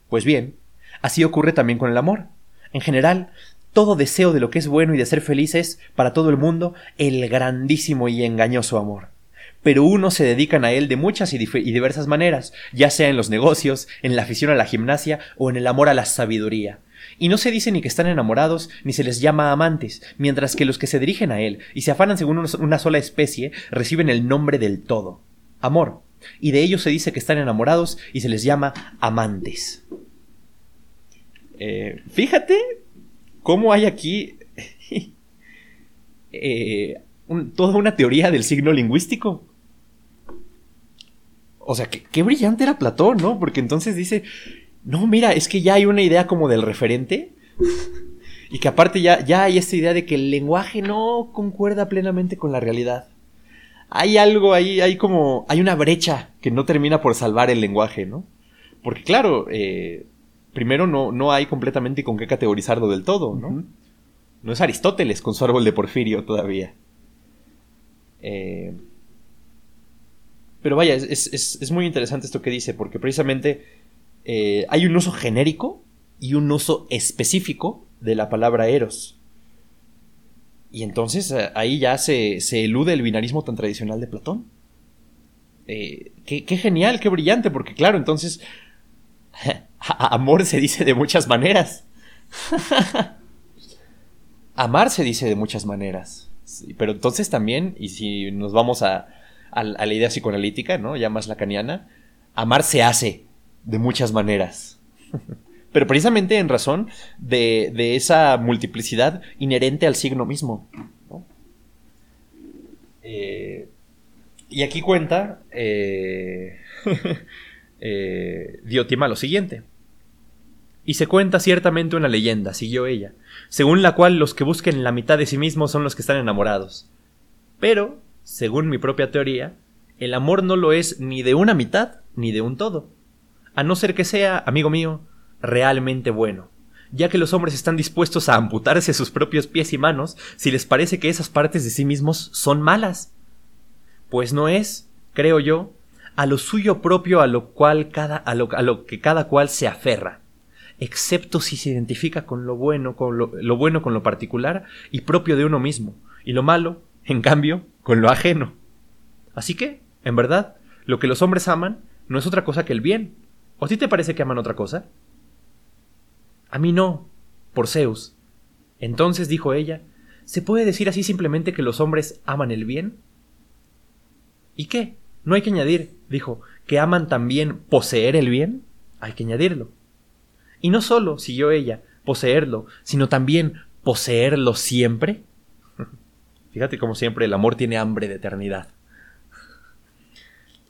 Pues bien, así ocurre también con el amor. En general, todo deseo de lo que es bueno y de ser feliz es, para todo el mundo, el grandísimo y engañoso amor. Pero unos se dedican a él de muchas y, diversas maneras, ya sea en los negocios, en la afición a la gimnasia o en el amor a la sabiduría. Y no se dice ni que están enamorados, ni se les llama amantes, mientras que los que se dirigen a él y se afanan según una sola especie reciben el nombre del todo. Amor, y de ellos se dice que están enamorados y se les llama amantes. Eh, fíjate cómo hay aquí eh, toda una teoría del signo lingüístico. O sea, qué, brillante era Platón, ¿no? Porque entonces dice, no, mira, es que ya hay una idea como del referente. y que aparte ya, ya hay esta idea de que el lenguaje no concuerda plenamente con la realidad hay algo ahí, hay como, hay una brecha que no termina por salvar el lenguaje, ¿no? Porque claro, eh, primero no, no hay completamente con qué categorizarlo del todo, ¿no? No es Aristóteles con su árbol de Porfirio todavía. Eh, pero vaya, es, muy interesante esto que dice, porque precisamente eh, hay un uso genérico y un uso específico de la palabra eros. Y entonces eh, ahí ya se, elude el binarismo tan tradicional de Platón. Eh, qué, genial, qué brillante, porque claro, entonces amor se dice de muchas maneras. Amar se dice de muchas maneras. pero entonces también, y si nos vamos a, a, la idea psicoanalítica, ¿no? Ya más lacaniana, amar se hace de muchas maneras. pero precisamente en razón de, esa multiplicidad inherente al signo mismo. Eh, y aquí cuenta eh, eh, Diotima lo siguiente. Y se cuenta ciertamente una leyenda, siguió ella, según la cual los que busquen la mitad de sí mismos son los que están enamorados. Pero, según mi propia teoría, el amor no lo es ni de una mitad ni de un todo, a no ser que sea, amigo mío, realmente bueno, ya que los hombres están dispuestos a amputarse sus propios pies y manos si les parece que esas partes de sí mismos son malas. Pues no es, creo yo, a lo suyo propio a lo cual cada a lo, a lo que cada cual se aferra, excepto si se identifica con lo bueno, con lo, lo bueno con lo particular y propio de uno mismo, y lo malo, en cambio, con lo ajeno. Así que, en verdad, lo que los hombres aman no es otra cosa que el bien. ¿O a ti te parece que aman otra cosa? A mí no, por Zeus. Entonces, dijo ella, ¿se puede decir así simplemente que los hombres aman el bien? ¿Y qué? No hay que añadir, dijo, que aman también poseer el bien. Hay que añadirlo. Y no solo, siguió ella, poseerlo, sino también poseerlo siempre. Fíjate como siempre el amor tiene hambre de eternidad.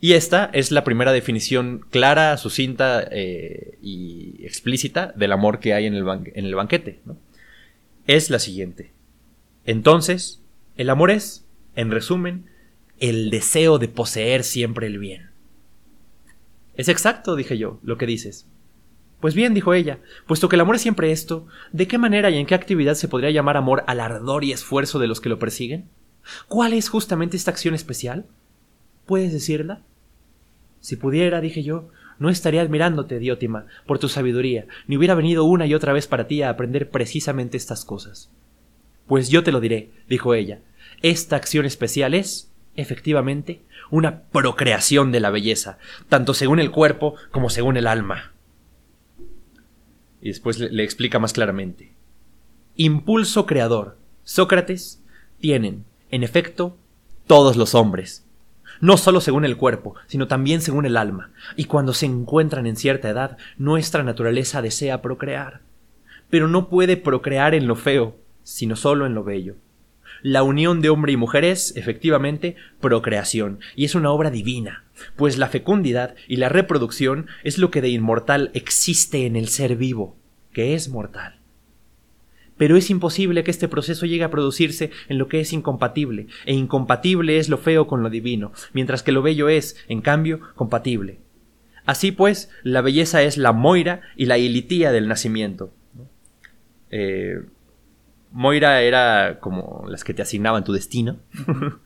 Y esta es la primera definición clara, sucinta eh, y explícita del amor que hay en el, en el banquete. Es la siguiente. Entonces, el amor es, en resumen, el deseo de poseer siempre el bien. Es exacto, dije yo, lo que dices. Pues bien, dijo ella, puesto que el amor es siempre esto, ¿de qué manera y en qué actividad se podría llamar amor al ardor y esfuerzo de los que lo persiguen? ¿Cuál es justamente esta acción especial? ¿Puedes decirla? Si pudiera, dije yo, no estaría admirándote, Diótima, por tu sabiduría, ni hubiera venido una y otra vez para ti a aprender precisamente estas cosas. Pues yo te lo diré, dijo ella. Esta acción especial es, efectivamente, una procreación de la belleza, tanto según el cuerpo como según el alma. Y después le, le explica más claramente. Impulso creador. Sócrates tienen, en efecto, todos los hombres, no solo según el cuerpo, sino también según el alma, y cuando se encuentran en cierta edad, nuestra naturaleza desea procrear. Pero no puede procrear en lo feo, sino solo en lo bello. La unión de hombre y mujer es, efectivamente, procreación, y es una obra divina, pues la fecundidad y la reproducción es lo que de inmortal existe en el ser vivo, que es mortal pero es imposible que este proceso llegue a producirse en lo que es incompatible, e incompatible es lo feo con lo divino, mientras que lo bello es, en cambio, compatible. Así pues, la belleza es la moira y la ilitía del nacimiento. Eh, moira era como las que te asignaban tu destino,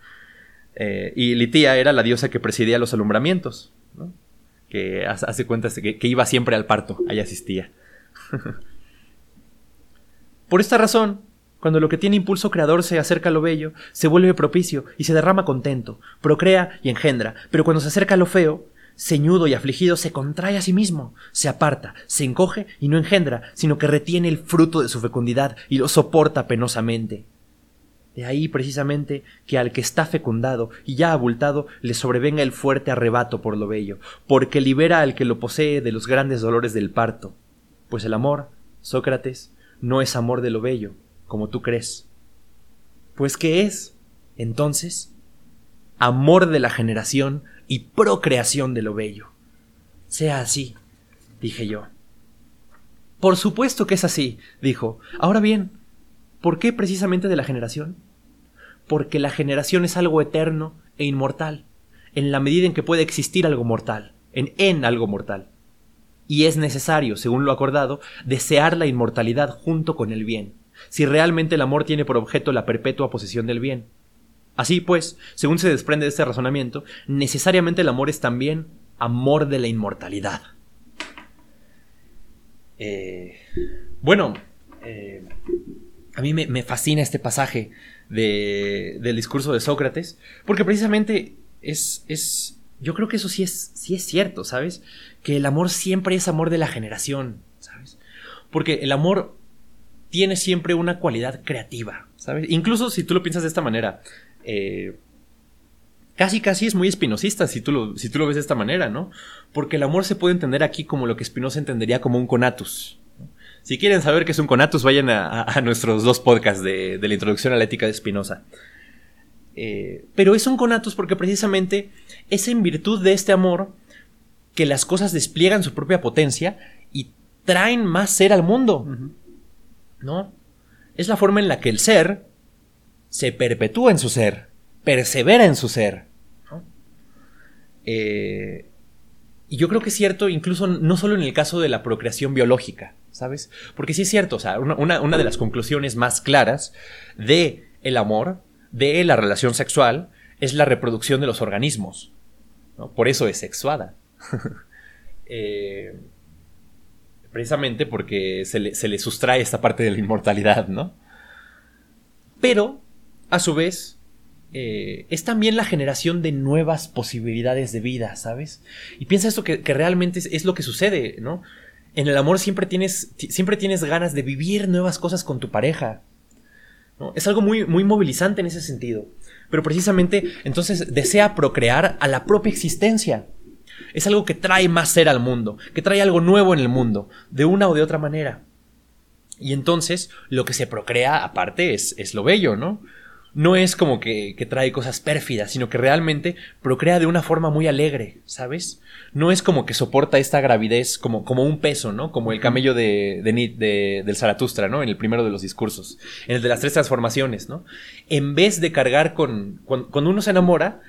eh, y Litía era la diosa que presidía los alumbramientos, que hace cuenta que, que iba siempre al parto, ahí asistía. Por esta razón, cuando lo que tiene impulso creador se acerca a lo bello, se vuelve propicio y se derrama contento, procrea y engendra, pero cuando se acerca a lo feo, ceñudo y afligido, se contrae a sí mismo, se aparta, se encoge y no engendra, sino que retiene el fruto de su fecundidad y lo soporta penosamente. De ahí precisamente que al que está fecundado y ya abultado le sobrevenga el fuerte arrebato por lo bello, porque libera al que lo posee de los grandes dolores del parto. Pues el amor, Sócrates, no es amor de lo bello, como tú crees. Pues ¿qué es? Entonces, amor de la generación y procreación de lo bello. Sea así, dije yo. Por supuesto que es así, dijo. Ahora bien, ¿por qué precisamente de la generación? Porque la generación es algo eterno e inmortal, en la medida en que puede existir algo mortal, en en algo mortal y es necesario, según lo acordado, desear la inmortalidad junto con el bien, si realmente el amor tiene por objeto la perpetua posesión del bien. Así pues, según se desprende de este razonamiento, necesariamente el amor es también amor de la inmortalidad. Eh, bueno, eh, a mí me, fascina este pasaje del discurso de Sócrates, porque precisamente es, es, yo creo que eso sí es, sí es cierto, ¿sabes? que el amor siempre es amor de la generación, ¿sabes? Porque el amor tiene siempre una cualidad creativa, ¿sabes? Incluso si tú lo piensas de esta manera, eh, casi casi es muy espinosista si tú, lo, si tú lo ves de esta manera, ¿no? Porque el amor se puede entender aquí como lo que Spinoza entendería como un conatus. Si quieren saber qué es un conatus, vayan a, nuestros dos podcasts de, la introducción a la ética de Spinoza. Eh, pero es un conatus porque precisamente es en virtud de este amor que las cosas despliegan su propia potencia y traen más ser al mundo. ¿No? Es la forma en la que el ser se perpetúa en su ser, persevera en su ser. Eh, y yo creo que es cierto, incluso no solo en el caso de la procreación biológica, ¿sabes? Porque sí es cierto, o sea, una, una de las conclusiones más claras de el amor, de la relación sexual, es la reproducción de los organismos. ¿no? Por eso es sexuada. eh, precisamente porque se le, se le, sustrae esta parte de la inmortalidad, ¿no? Pero, a su vez, eh, es también la generación de nuevas posibilidades de vida, ¿sabes? Y piensa esto que, que realmente es, es, lo que sucede, ¿no? En el amor siempre tienes, siempre tienes ganas de vivir nuevas cosas con tu pareja. Es algo muy, muy movilizante en ese sentido. Pero precisamente entonces desea procrear a la propia existencia. Es algo que trae más ser al mundo, que trae algo nuevo en el mundo, de una o de otra manera. Y entonces lo que se procrea aparte es, es lo bello, ¿no? No es como que, que, trae cosas pérfidas, sino que realmente procrea de una forma muy alegre, ¿sabes? No es como que soporta esta gravidez como, como un peso, ¿no? Como el camello de, de, de, del Zaratustra, ¿no? En el primero de los discursos. En el de las tres transformaciones, ¿no? En vez de cargar con. Cuando, cuando uno se enamora,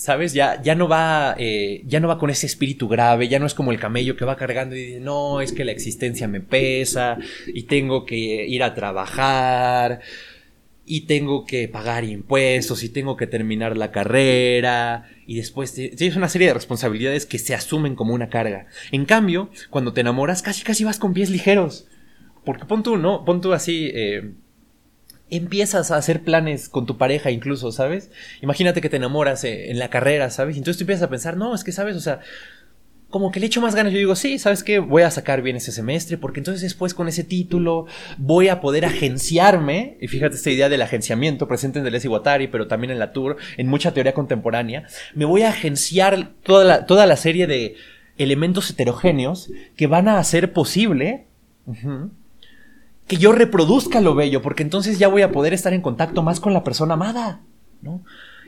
¿sabes? Ya, ya no va, eh, ya no va con ese espíritu grave, ya no es como el camello que va cargando y dice, no, es que la existencia me pesa y tengo que ir a trabajar y tengo que pagar impuestos y tengo que terminar la carrera y después tienes una serie de responsabilidades que se asumen como una carga. En cambio, cuando te enamoras casi casi vas con pies ligeros. Porque pon tú, ¿no? Pon tú así... Eh, empiezas a hacer planes con tu pareja incluso, ¿sabes? Imagínate que te enamoras en la carrera, ¿sabes? Entonces tú empiezas a pensar, no, es que, ¿sabes? O sea, como que le echo más ganas. Yo digo, sí, ¿sabes qué? Voy a sacar bien ese semestre porque entonces después con ese título voy a poder agenciarme. Y fíjate esta idea del agenciamiento presente en Deleuze y Guattari, pero también en la Tour, en mucha teoría contemporánea. Me voy a agenciar toda la, toda la serie de elementos heterogéneos que van a hacer posible que yo reproduzca lo bello, porque entonces ya voy a poder estar en contacto más con la persona amada, ¿no?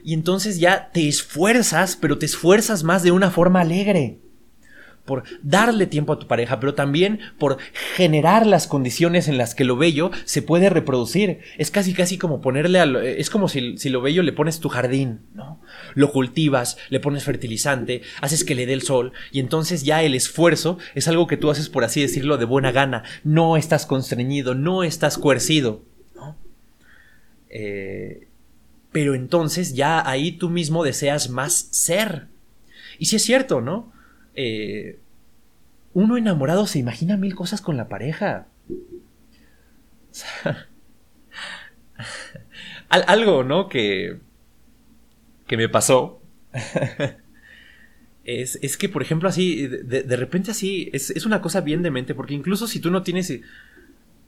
Y entonces ya te esfuerzas, pero te esfuerzas más de una forma alegre por darle tiempo a tu pareja, pero también por generar las condiciones en las que lo bello se puede reproducir. Es casi casi como ponerle a lo, es como si, si, lo bello le pones tu jardín, ¿no? Lo cultivas, le pones fertilizante, haces que le dé el sol y entonces ya el esfuerzo es algo que tú haces por así decirlo de buena gana. No estás constreñido, no estás coercido, ¿no? Eh, pero entonces ya ahí tú mismo deseas más ser. Y si es cierto, ¿no? Eh, uno enamorado se imagina mil cosas con la pareja. O sea, algo, ¿no? Que, que me pasó. es, es, que, por ejemplo, así, de, de repente así, es, es, una cosa bien demente, porque incluso si tú no tienes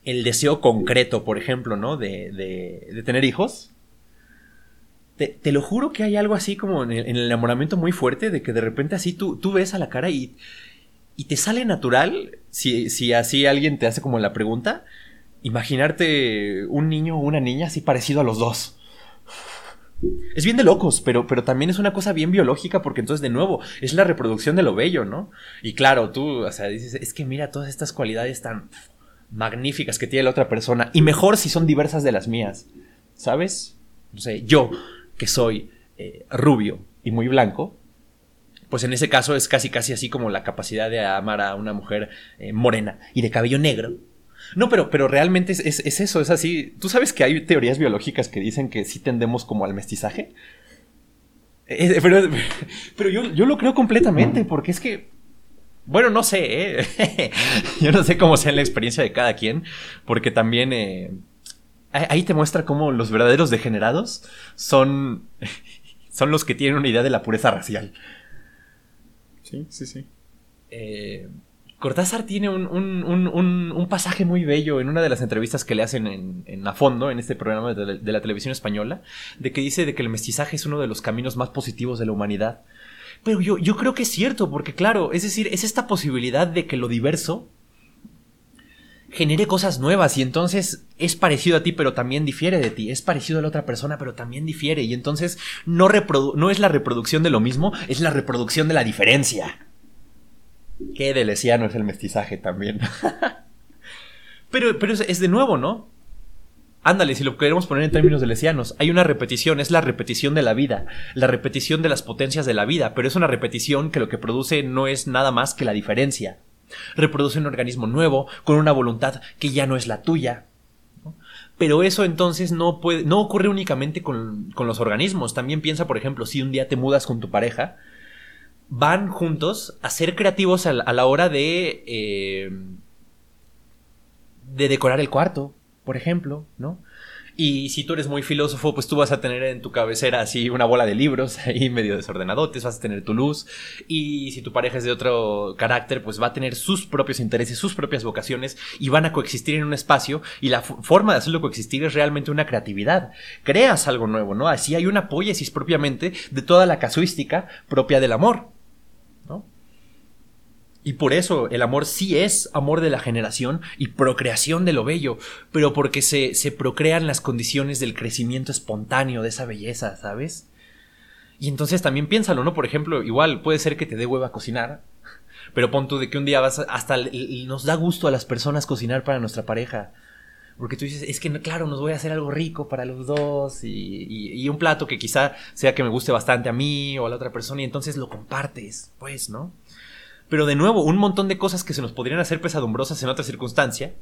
el deseo concreto, por ejemplo, ¿no? De, de, de tener hijos, te, te, lo juro que hay algo así como en el, en el, enamoramiento muy fuerte de que de repente así tú, tú ves a la cara y, y te sale natural, si, si, así alguien te hace como la pregunta, imaginarte un niño o una niña así parecido a los dos. Es bien de locos, pero, pero también es una cosa bien biológica porque entonces de nuevo es la reproducción de lo bello, ¿no? Y claro, tú, o sea, dices, es que mira todas estas cualidades tan magníficas que tiene la otra persona y mejor si son diversas de las mías, ¿sabes? No sé, yo que soy eh, rubio y muy blanco, pues en ese caso es casi casi así como la capacidad de amar a una mujer eh, morena y de cabello negro. No, pero, pero realmente es, es, es, eso, es así. ¿Tú sabes que hay teorías biológicas que dicen que sí tendemos como al mestizaje? Eh, pero, pero yo, yo, lo creo completamente, porque es que, bueno, no sé, ¿eh? yo no sé cómo sea la experiencia de cada quien, porque también ahí te muestra cómo los verdaderos degenerados son, son los que tienen una idea de la pureza racial. Sí, sí, sí. Eh, Cortázar tiene un, un, un, un, pasaje muy bello en una de las entrevistas que le hacen en, en a fondo en este programa de, de, la televisión española, de que dice de que el mestizaje es uno de los caminos más positivos de la humanidad. Pero yo, yo creo que es cierto, porque claro, es decir, es esta posibilidad de que lo diverso genere cosas nuevas y entonces es parecido a ti pero también difiere de ti, es parecido a la otra persona pero también difiere y entonces no, no es la reproducción de lo mismo, es la reproducción de la diferencia. Qué delesiano es el mestizaje también. pero, pero es, es, de nuevo, ¿no? Ándale, si lo queremos poner en términos delesianos, hay una repetición, es la repetición de la vida, la repetición de las potencias de la vida, pero es una repetición que lo que produce no es nada más que la diferencia. Reproduce un organismo nuevo, con una voluntad que ya no es la tuya. Pero eso entonces no, puede, no ocurre únicamente con, los organismos. También piensa, por ejemplo, si un día te mudas con tu pareja, van juntos a ser creativos a la, hora de, eh, de decorar el cuarto, por ejemplo, ¿no? Y si tú eres muy filósofo, pues tú vas a tener en tu cabecera así una bola de libros ahí medio desordenadotes, vas a tener tu luz. Y si tu pareja es de otro carácter, pues va a tener sus propios intereses, sus propias vocaciones y van a coexistir en un espacio. Y la forma de hacerlo coexistir es realmente una creatividad. Creas algo nuevo, ¿no? Así hay una poiesis propiamente de toda la casuística propia del amor. Y por eso el amor sí es amor de la generación y procreación de lo bello, pero porque se, se procrean las condiciones del crecimiento espontáneo de esa belleza, ¿sabes? Y entonces también piénsalo, ¿no? Por ejemplo, igual puede ser que te dé hueva cocinar, pero pon tú de que un día vas hasta nos da gusto a las personas cocinar para nuestra pareja. Porque tú dices, es que claro, nos voy a hacer algo rico para los dos y, y, un plato que quizá sea que me guste bastante a mí o a la otra persona y entonces lo compartes, pues, ¿no? Pero de nuevo, un montón de cosas que se nos podrían hacer pesadumbrosas en otra circunstancia,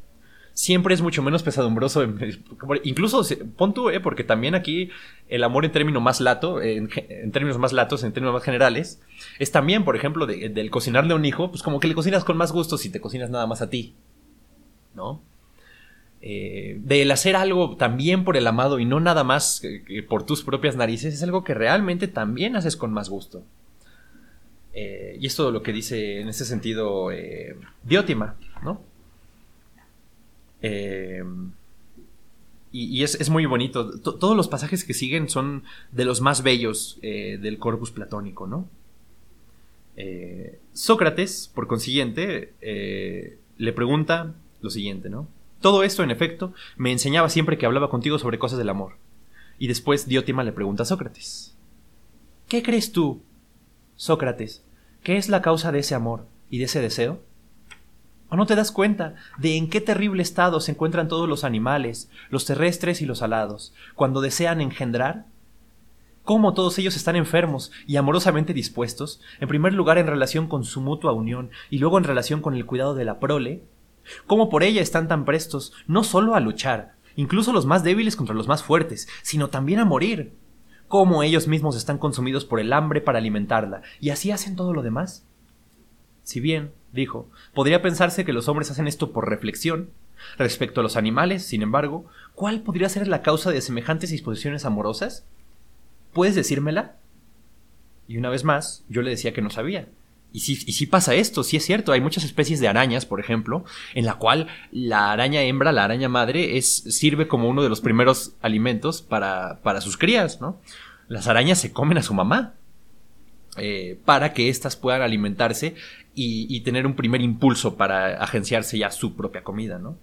siempre es mucho menos pesadumbroso. incluso, pon tú, eh, porque también aquí el amor en términos más lato, en, términos más latos, en términos más generales, es también, por ejemplo, del cocinarle a un hijo, pues como que le cocinas con más gusto si te cocinas nada más a ti. ¿No? Eh, del hacer algo también por el amado y no nada más por tus propias narices, es algo que realmente también haces con más gusto. Eh, y es todo lo que dice en ese sentido eh, Diótima, ¿no? Eh, y, es, muy bonito. todos los pasajes que siguen son de los más bellos del corpus platónico, ¿no? Sócrates, por consiguiente, le pregunta lo siguiente, ¿no? Todo esto, en efecto, me enseñaba siempre que hablaba contigo sobre cosas del amor. Y después Diótima le pregunta a Sócrates, ¿qué crees tú Sócrates, ¿qué es la causa de ese amor y de ese deseo? ¿O no te das cuenta de en qué terrible estado se encuentran todos los animales, los terrestres y los alados, cuando desean engendrar? ¿Cómo todos ellos están enfermos y amorosamente dispuestos, en primer lugar en relación con su mutua unión y luego en relación con el cuidado de la prole? ¿Cómo por ella están tan prestos no solo a luchar, incluso los más débiles contra los más fuertes, sino también a morir, cómo ellos mismos están consumidos por el hambre para alimentarla, y así hacen todo lo demás. Si bien, dijo, podría pensarse que los hombres hacen esto por reflexión, respecto a los animales, sin embargo, ¿cuál podría ser la causa de semejantes disposiciones amorosas? ¿Puedes decírmela? Y una vez más, yo le decía que no sabía. Y sí, pasa esto, sí es cierto, hay muchas especies de arañas, por ejemplo, en la cual la araña hembra, la araña madre, es, sirve como uno de los primeros alimentos para, para sus crías, ¿no? las arañas se comen a su mamá. Eh, para que éstas puedan alimentarse y, tener un primer impulso para agenciarse ya su propia comida, ¿no?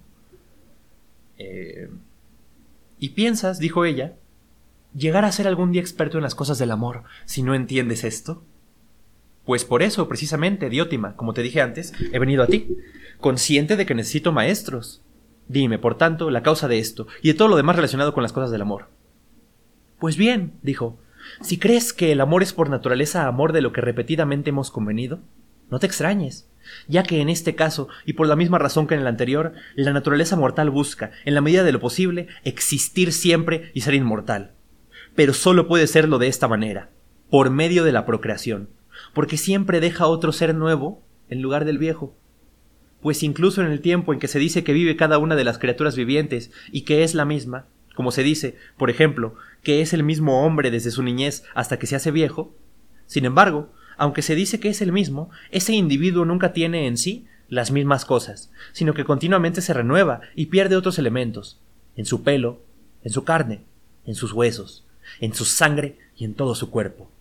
Eh, y piensas, dijo ella, llegar a ser algún día experto en las cosas del amor si no entiendes esto. Pues por eso, precisamente, Diótima, como te dije antes, he venido a ti, consciente de que necesito maestros. Dime, por tanto, la causa de esto y de todo lo demás relacionado con las cosas del amor. Pues bien, dijo, si crees que el amor es por naturaleza amor de lo que repetidamente hemos convenido, no te extrañes, ya que en este caso, y por la misma razón que en el anterior, la naturaleza mortal busca, en la medida de lo posible, existir siempre y ser inmortal. Pero solo puede serlo de esta manera, por medio de la procreación, porque siempre deja otro ser nuevo en lugar del viejo. Pues incluso en el tiempo en que se dice que vive cada una de las criaturas vivientes y que es la misma, como se dice, por ejemplo, que es el mismo hombre desde su niñez hasta que se hace viejo, sin embargo, aunque se dice que es el mismo, ese individuo nunca tiene en sí las mismas cosas, sino que continuamente se renueva y pierde otros elementos, en su pelo, en su carne, en sus huesos, en su sangre y en todo su cuerpo.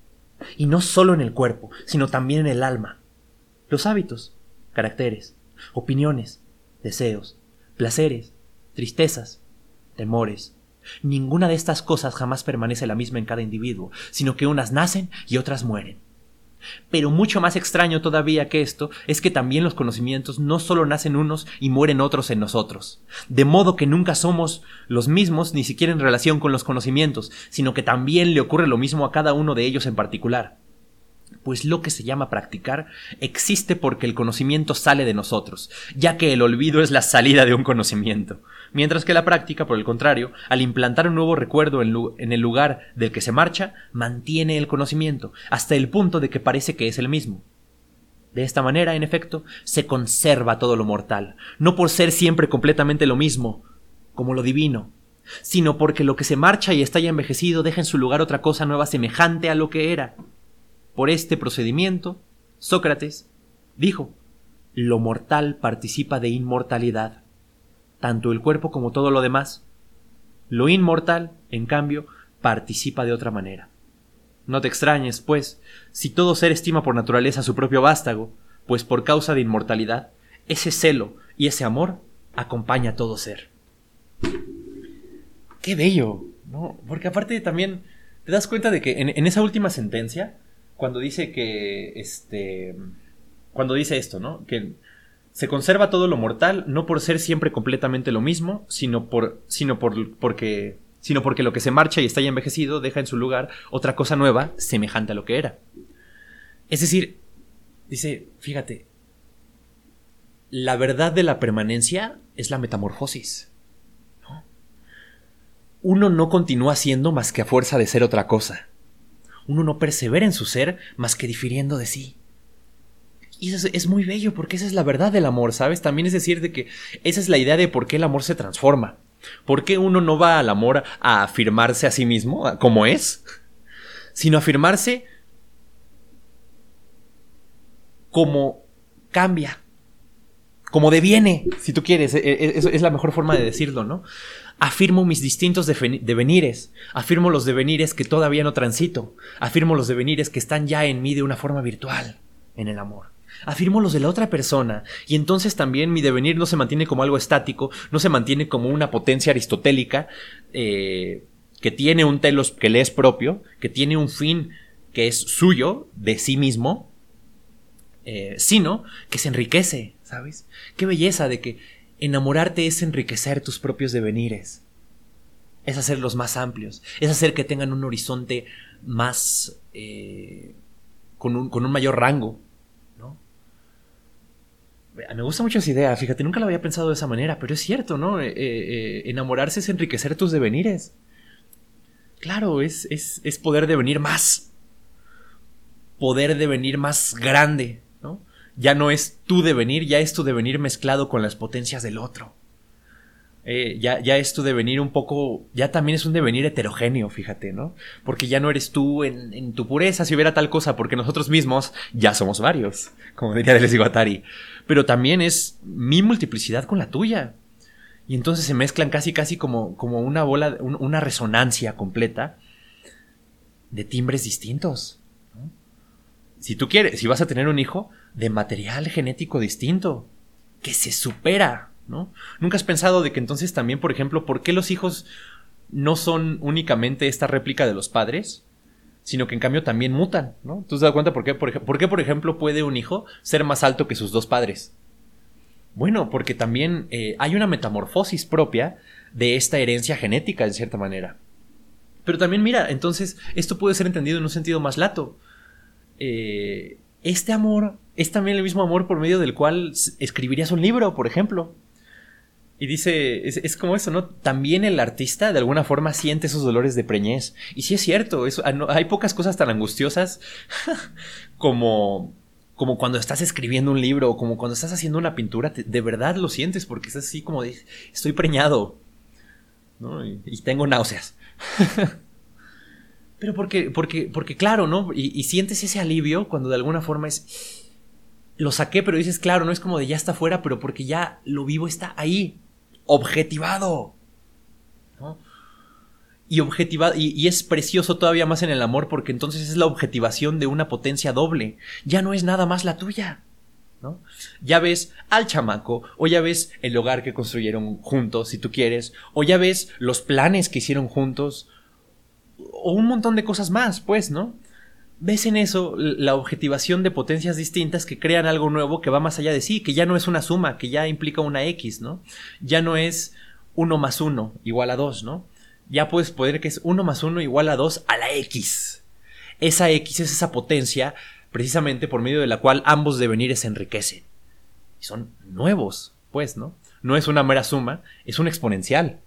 Y no solo en el cuerpo, sino también en el alma. Los hábitos, caracteres, opiniones, deseos, placeres, tristezas, temores, Ninguna de estas cosas jamás permanece la misma en cada individuo, sino que unas nacen y otras mueren. Pero mucho más extraño todavía que esto es que también los conocimientos no solo nacen unos y mueren otros en nosotros. De modo que nunca somos los mismos ni siquiera en relación con los conocimientos, sino que también le ocurre lo mismo a cada uno de ellos en particular. Pues lo que se llama practicar existe porque el conocimiento sale de nosotros, ya que el olvido es la salida de un conocimiento mientras que la práctica, por el contrario, al implantar un nuevo recuerdo en, el lugar del que se marcha, mantiene el conocimiento, hasta el punto de que parece que es el mismo. De esta manera, en efecto, se conserva todo lo mortal, no por ser siempre completamente lo mismo, como lo divino, sino porque lo que se marcha y está ya envejecido deja en su lugar otra cosa nueva semejante a lo que era. Por este procedimiento, Sócrates dijo, lo mortal participa de inmortalidad tanto el cuerpo como todo lo demás. Lo inmortal, en cambio, participa de otra manera. No te extrañes, pues, si todo ser estima por naturaleza su propio vástago, pues por causa de inmortalidad, ese celo y ese amor acompaña a todo ser. Qué bello, ¿no? Porque aparte también te das cuenta de que en, en esa última sentencia, cuando dice que, este, cuando dice esto, ¿no? Que se conserva todo lo mortal, no por ser siempre completamente lo mismo, sino por. sino por porque. sino porque lo que se marcha y está ya envejecido deja en su lugar otra cosa nueva, semejante a lo que era. Es decir, dice, fíjate, la verdad de la permanencia es la metamorfosis. Uno no continúa siendo más que a fuerza de ser otra cosa. Uno no persevera en su ser más que difiriendo de sí. Y eso es, muy bello porque esa es la verdad del amor, ¿sabes? También es decir de que esa es la idea de por qué el amor se transforma. ¿Por qué uno no va al amor a afirmarse a sí mismo como es? Sino afirmarse como cambia, como deviene, si tú quieres. E, e, es, la mejor forma de decirlo, ¿no? Afirmo mis distintos devenires, afirmo los devenires que todavía no transito, afirmo los devenires que están ya en mí de una forma virtual, en el amor. Afirmo los de la otra persona, y entonces también mi devenir no se mantiene como algo estático, no se mantiene como una potencia aristotélica eh, que tiene un telos que le es propio, que tiene un fin que es suyo, de sí mismo, eh, sino que se enriquece, ¿sabes? Qué belleza de que enamorarte es enriquecer tus propios devenires, es hacerlos más amplios, es hacer que tengan un horizonte más... Eh, con un, con un mayor rango, me gusta mucho esa idea, fíjate, nunca lo había pensado de esa manera, pero es cierto, ¿no? Eh, eh, enamorarse es enriquecer tus devenires. Claro, es, es, es poder devenir más. Poder devenir más grande. Ya no es tu devenir, ya es tu devenir mezclado con las potencias del otro. Eh, ya, ya es tu devenir un poco, ya también es un devenir heterogéneo, fíjate, ¿no? Porque ya no eres tú en, tu pureza si hubiera tal cosa, porque nosotros mismos ya somos varios, como diría Deleuze Guattari pero también es mi multiplicidad con la tuya. Y entonces se mezclan casi, casi como, como una bola, una resonancia completa de timbres distintos. Si tú quieres, si vas a tener un hijo, de material genético distinto, que se supera, ¿no? Nunca has pensado de que entonces también, por ejemplo, ¿por qué los hijos no son únicamente esta réplica de los padres? sino que en cambio también mutan, ¿no? ¿Tú te das cuenta por qué, por, qué, por ejemplo, puede un hijo ser más alto que sus dos padres? Bueno, porque también eh, hay una metamorfosis propia de esta herencia genética, en cierta manera. Pero también, mira, entonces, esto puede ser entendido en un sentido más lato. Eh, este amor es también el mismo amor por medio del cual escribirías un libro, por ejemplo. Y dice, es, como eso, ¿no? También el artista de alguna forma siente esos dolores de preñez. Y sí es cierto, ah, hay pocas cosas tan angustiosas como, como cuando estás escribiendo un libro o como cuando estás haciendo una pintura, de verdad lo sientes porque es así como de, estoy preñado, ¿no? Y, tengo náuseas. Pero porque, porque, porque claro, ¿no? Y, sientes ese alivio cuando de alguna forma es, lo saqué, pero dices, claro, no es como de ya está fuera, pero porque ya lo vivo está ahí objetivado. Y, objetivado y, es precioso todavía más en el amor porque entonces es la objetivación de una potencia doble. Ya no es nada más la tuya. ¿no? Ya ves al chamaco, o ya ves el hogar que construyeron juntos, si tú quieres, o ya ves los planes que hicieron juntos, o un montón de cosas más, pues, ¿no? ves en eso la objetivación de potencias distintas que crean algo nuevo que va más allá de sí, que ya no es una suma, que ya implica una X, ¿no? Ya no es 1 más 1 igual a 2, ¿no? Ya puedes poder que es 1 más 1 igual a 2 a la X. Esa X es esa potencia precisamente por medio de la cual ambos devenires se enriquecen. Y son nuevos, pues, ¿no? No es una mera suma, es un exponencial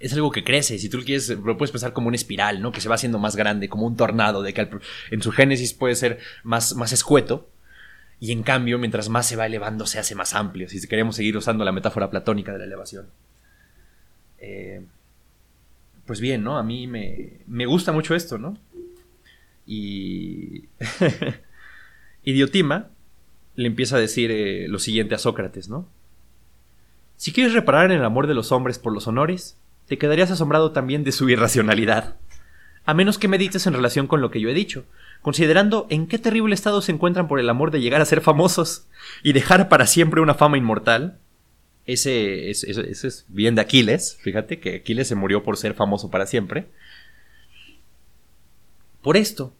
es algo que crece. Si tú lo quieres, lo puedes pensar como una espiral, ¿no? Que se va haciendo más grande, como un tornado, de que en su génesis puede ser más, más escueto. Y en cambio, mientras más se va elevando, se hace más amplio. Si queremos seguir usando la metáfora platónica de la elevación. Eh, pues bien, ¿no? A mí me, me gusta mucho esto, ¿no? Y. Idiotima le empieza a decir eh, lo siguiente a Sócrates, ¿no? Si quieres reparar en el amor de los hombres por los honores, te quedarías asombrado también de su irracionalidad. A menos que medites en relación con lo que yo he dicho, considerando en qué terrible estado se encuentran por el amor de llegar a ser famosos y dejar para siempre una fama inmortal. Ese, es bien de Aquiles, fíjate que Aquiles se murió por ser famoso para siempre. Por esto,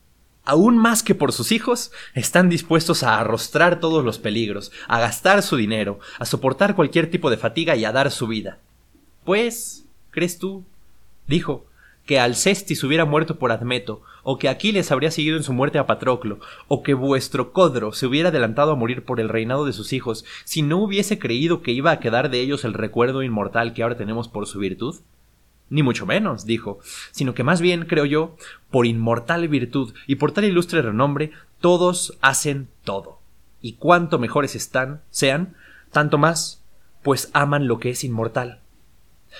aún más que por sus hijos, están dispuestos a arrostrar todos los peligros, a gastar su dinero, a soportar cualquier tipo de fatiga y a dar su vida. Pues, ¿Crees tú? Dijo, que Alcestis hubiera muerto por Admeto, o que Aquiles habría seguido en su muerte a Patroclo, o que vuestro Codro se hubiera adelantado a morir por el reinado de sus hijos, si no hubiese creído que iba a quedar de ellos el recuerdo inmortal que ahora tenemos por su virtud? Ni mucho menos, dijo, sino que más bien, creo yo, por inmortal virtud y por tal ilustre renombre, todos hacen todo. Y cuanto mejores están, sean, tanto más, pues aman lo que es inmortal.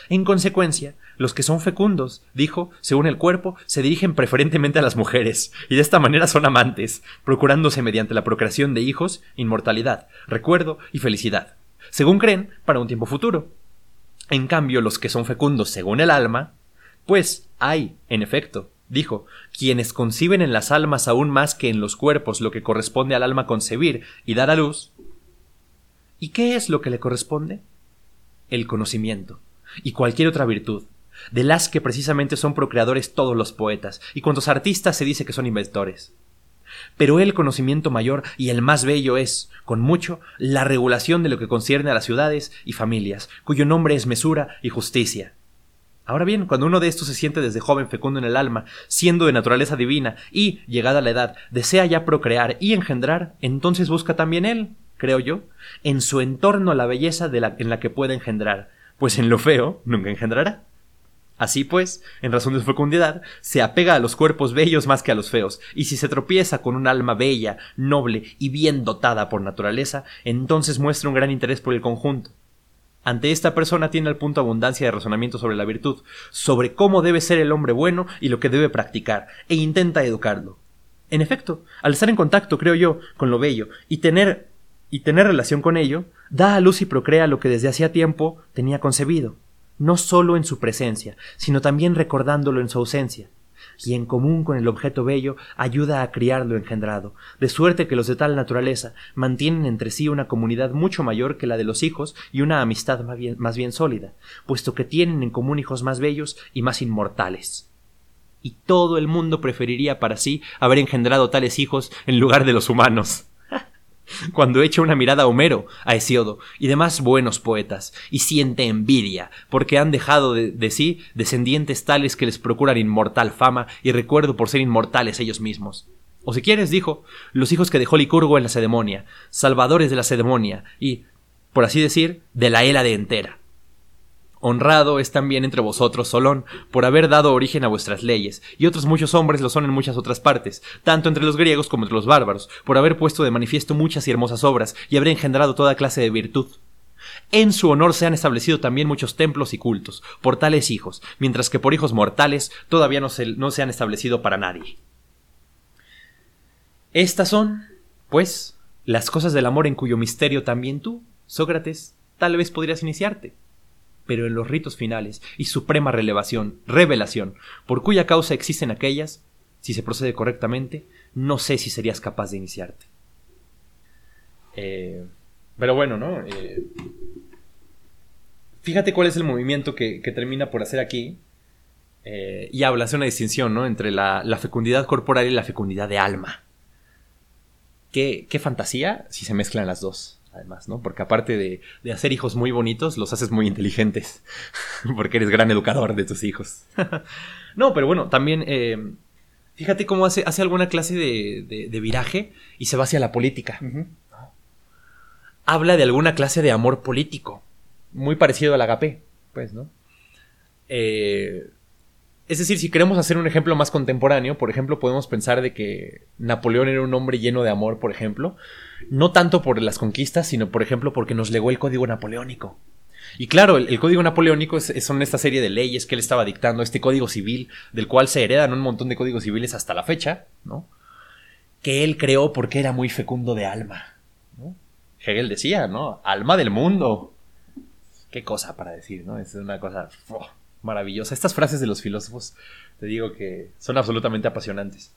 En consecuencia, los que son fecundos, dijo, según el cuerpo, se dirigen preferentemente a las mujeres, y de esta manera son amantes, procurándose mediante la procreación de hijos, inmortalidad, recuerdo y felicidad, según creen, para un tiempo futuro. En cambio, los que son fecundos según el alma, pues hay, en efecto, dijo, quienes conciben en las almas aún más que en los cuerpos lo que corresponde al alma concebir y dar a luz. ¿Y qué es lo que le corresponde? El conocimiento y cualquier otra virtud, de las que precisamente son procreadores todos los poetas, y cuantos artistas se dice que son inventores. Pero el conocimiento mayor y el más bello es, con mucho, la regulación de lo que concierne a las ciudades y familias, cuyo nombre es mesura y justicia. Ahora bien, cuando uno de estos se siente desde joven fecundo en el alma, siendo de naturaleza divina, y, llegada la edad, desea ya procrear y engendrar, entonces busca también él, creo yo, en su entorno la belleza de la, en la que puede engendrar, pues en lo feo nunca engendrará. Así pues, en razón de su fecundidad, se apega a los cuerpos bellos más que a los feos, y si se tropieza con un alma bella, noble y bien dotada por naturaleza, entonces muestra un gran interés por el conjunto. Ante esta persona tiene al punto abundancia de razonamiento sobre la virtud, sobre cómo debe ser el hombre bueno y lo que debe practicar, e intenta educarlo. En efecto, al estar en contacto, creo yo, con lo bello, y tener y tener relación con ello, da a luz y procrea lo que desde hacía tiempo tenía concebido, no sólo en su presencia, sino también recordándolo en su ausencia, y en común con el objeto bello ayuda a criar lo engendrado, de suerte que los de tal naturaleza mantienen entre sí una comunidad mucho mayor que la de los hijos y una amistad más bien, más bien sólida, puesto que tienen en común hijos más bellos y más inmortales. Y todo el mundo preferiría para sí haber engendrado tales hijos en lugar de los humanos cuando echa una mirada a Homero, a Hesiodo y demás buenos poetas, y siente envidia, porque han dejado de, sí descendientes tales que les procuran inmortal fama y recuerdo por ser inmortales ellos mismos. O si quieres, dijo, los hijos que dejó Licurgo en la Sedemonia, salvadores de la Sedemonia, y, por así decir, de la Hélade entera. Honrado es también entre vosotros Solón, por haber dado origen a vuestras leyes, y otros muchos hombres lo son en muchas otras partes, tanto entre los griegos como entre los bárbaros, por haber puesto de manifiesto muchas y hermosas obras, y haber engendrado toda clase de virtud. En su honor se han establecido también muchos templos y cultos, por tales hijos, mientras que por hijos mortales todavía no se, no se han establecido para nadie. Estas son, pues, las cosas del amor en cuyo misterio también tú, Sócrates, tal vez podrías iniciarte pero en los ritos finales y suprema relevación, revelación, por cuya causa existen aquellas, si se procede correctamente, no sé si serías capaz de iniciarte. Eh, pero bueno, ¿no? Eh, fíjate cuál es el movimiento que, termina por hacer aquí. Eh, y habla, hace una distinción, ¿no? Entre la, la, fecundidad corporal y la fecundidad de alma. ¿Qué, qué fantasía si se mezclan las dos, además, ¿no? Porque aparte de, de hacer hijos muy bonitos, los haces muy inteligentes. Porque eres gran educador de tus hijos. no, pero bueno, también... Eh, fíjate cómo hace, hace alguna clase de, de, de, viraje y se va hacia la política. Uh -huh. Habla de alguna clase de amor político. Muy parecido al agape, pues, ¿no? Eh, es decir, si queremos hacer un ejemplo más contemporáneo, por ejemplo, podemos pensar de que Napoleón era un hombre lleno de amor, por ejemplo, no tanto por las conquistas, sino por ejemplo porque nos legó el código napoleónico. Y claro, el, código napoleónico es, son esta serie de leyes que él estaba dictando, este código civil, del cual se heredan un montón de códigos civiles hasta la fecha, ¿no? Que él creó porque era muy fecundo de alma. ¿no? Hegel decía, ¿no? Alma del mundo. Qué cosa para decir, ¿no? Es una cosa maravillosa. Estas frases de los filósofos, te digo que son absolutamente apasionantes.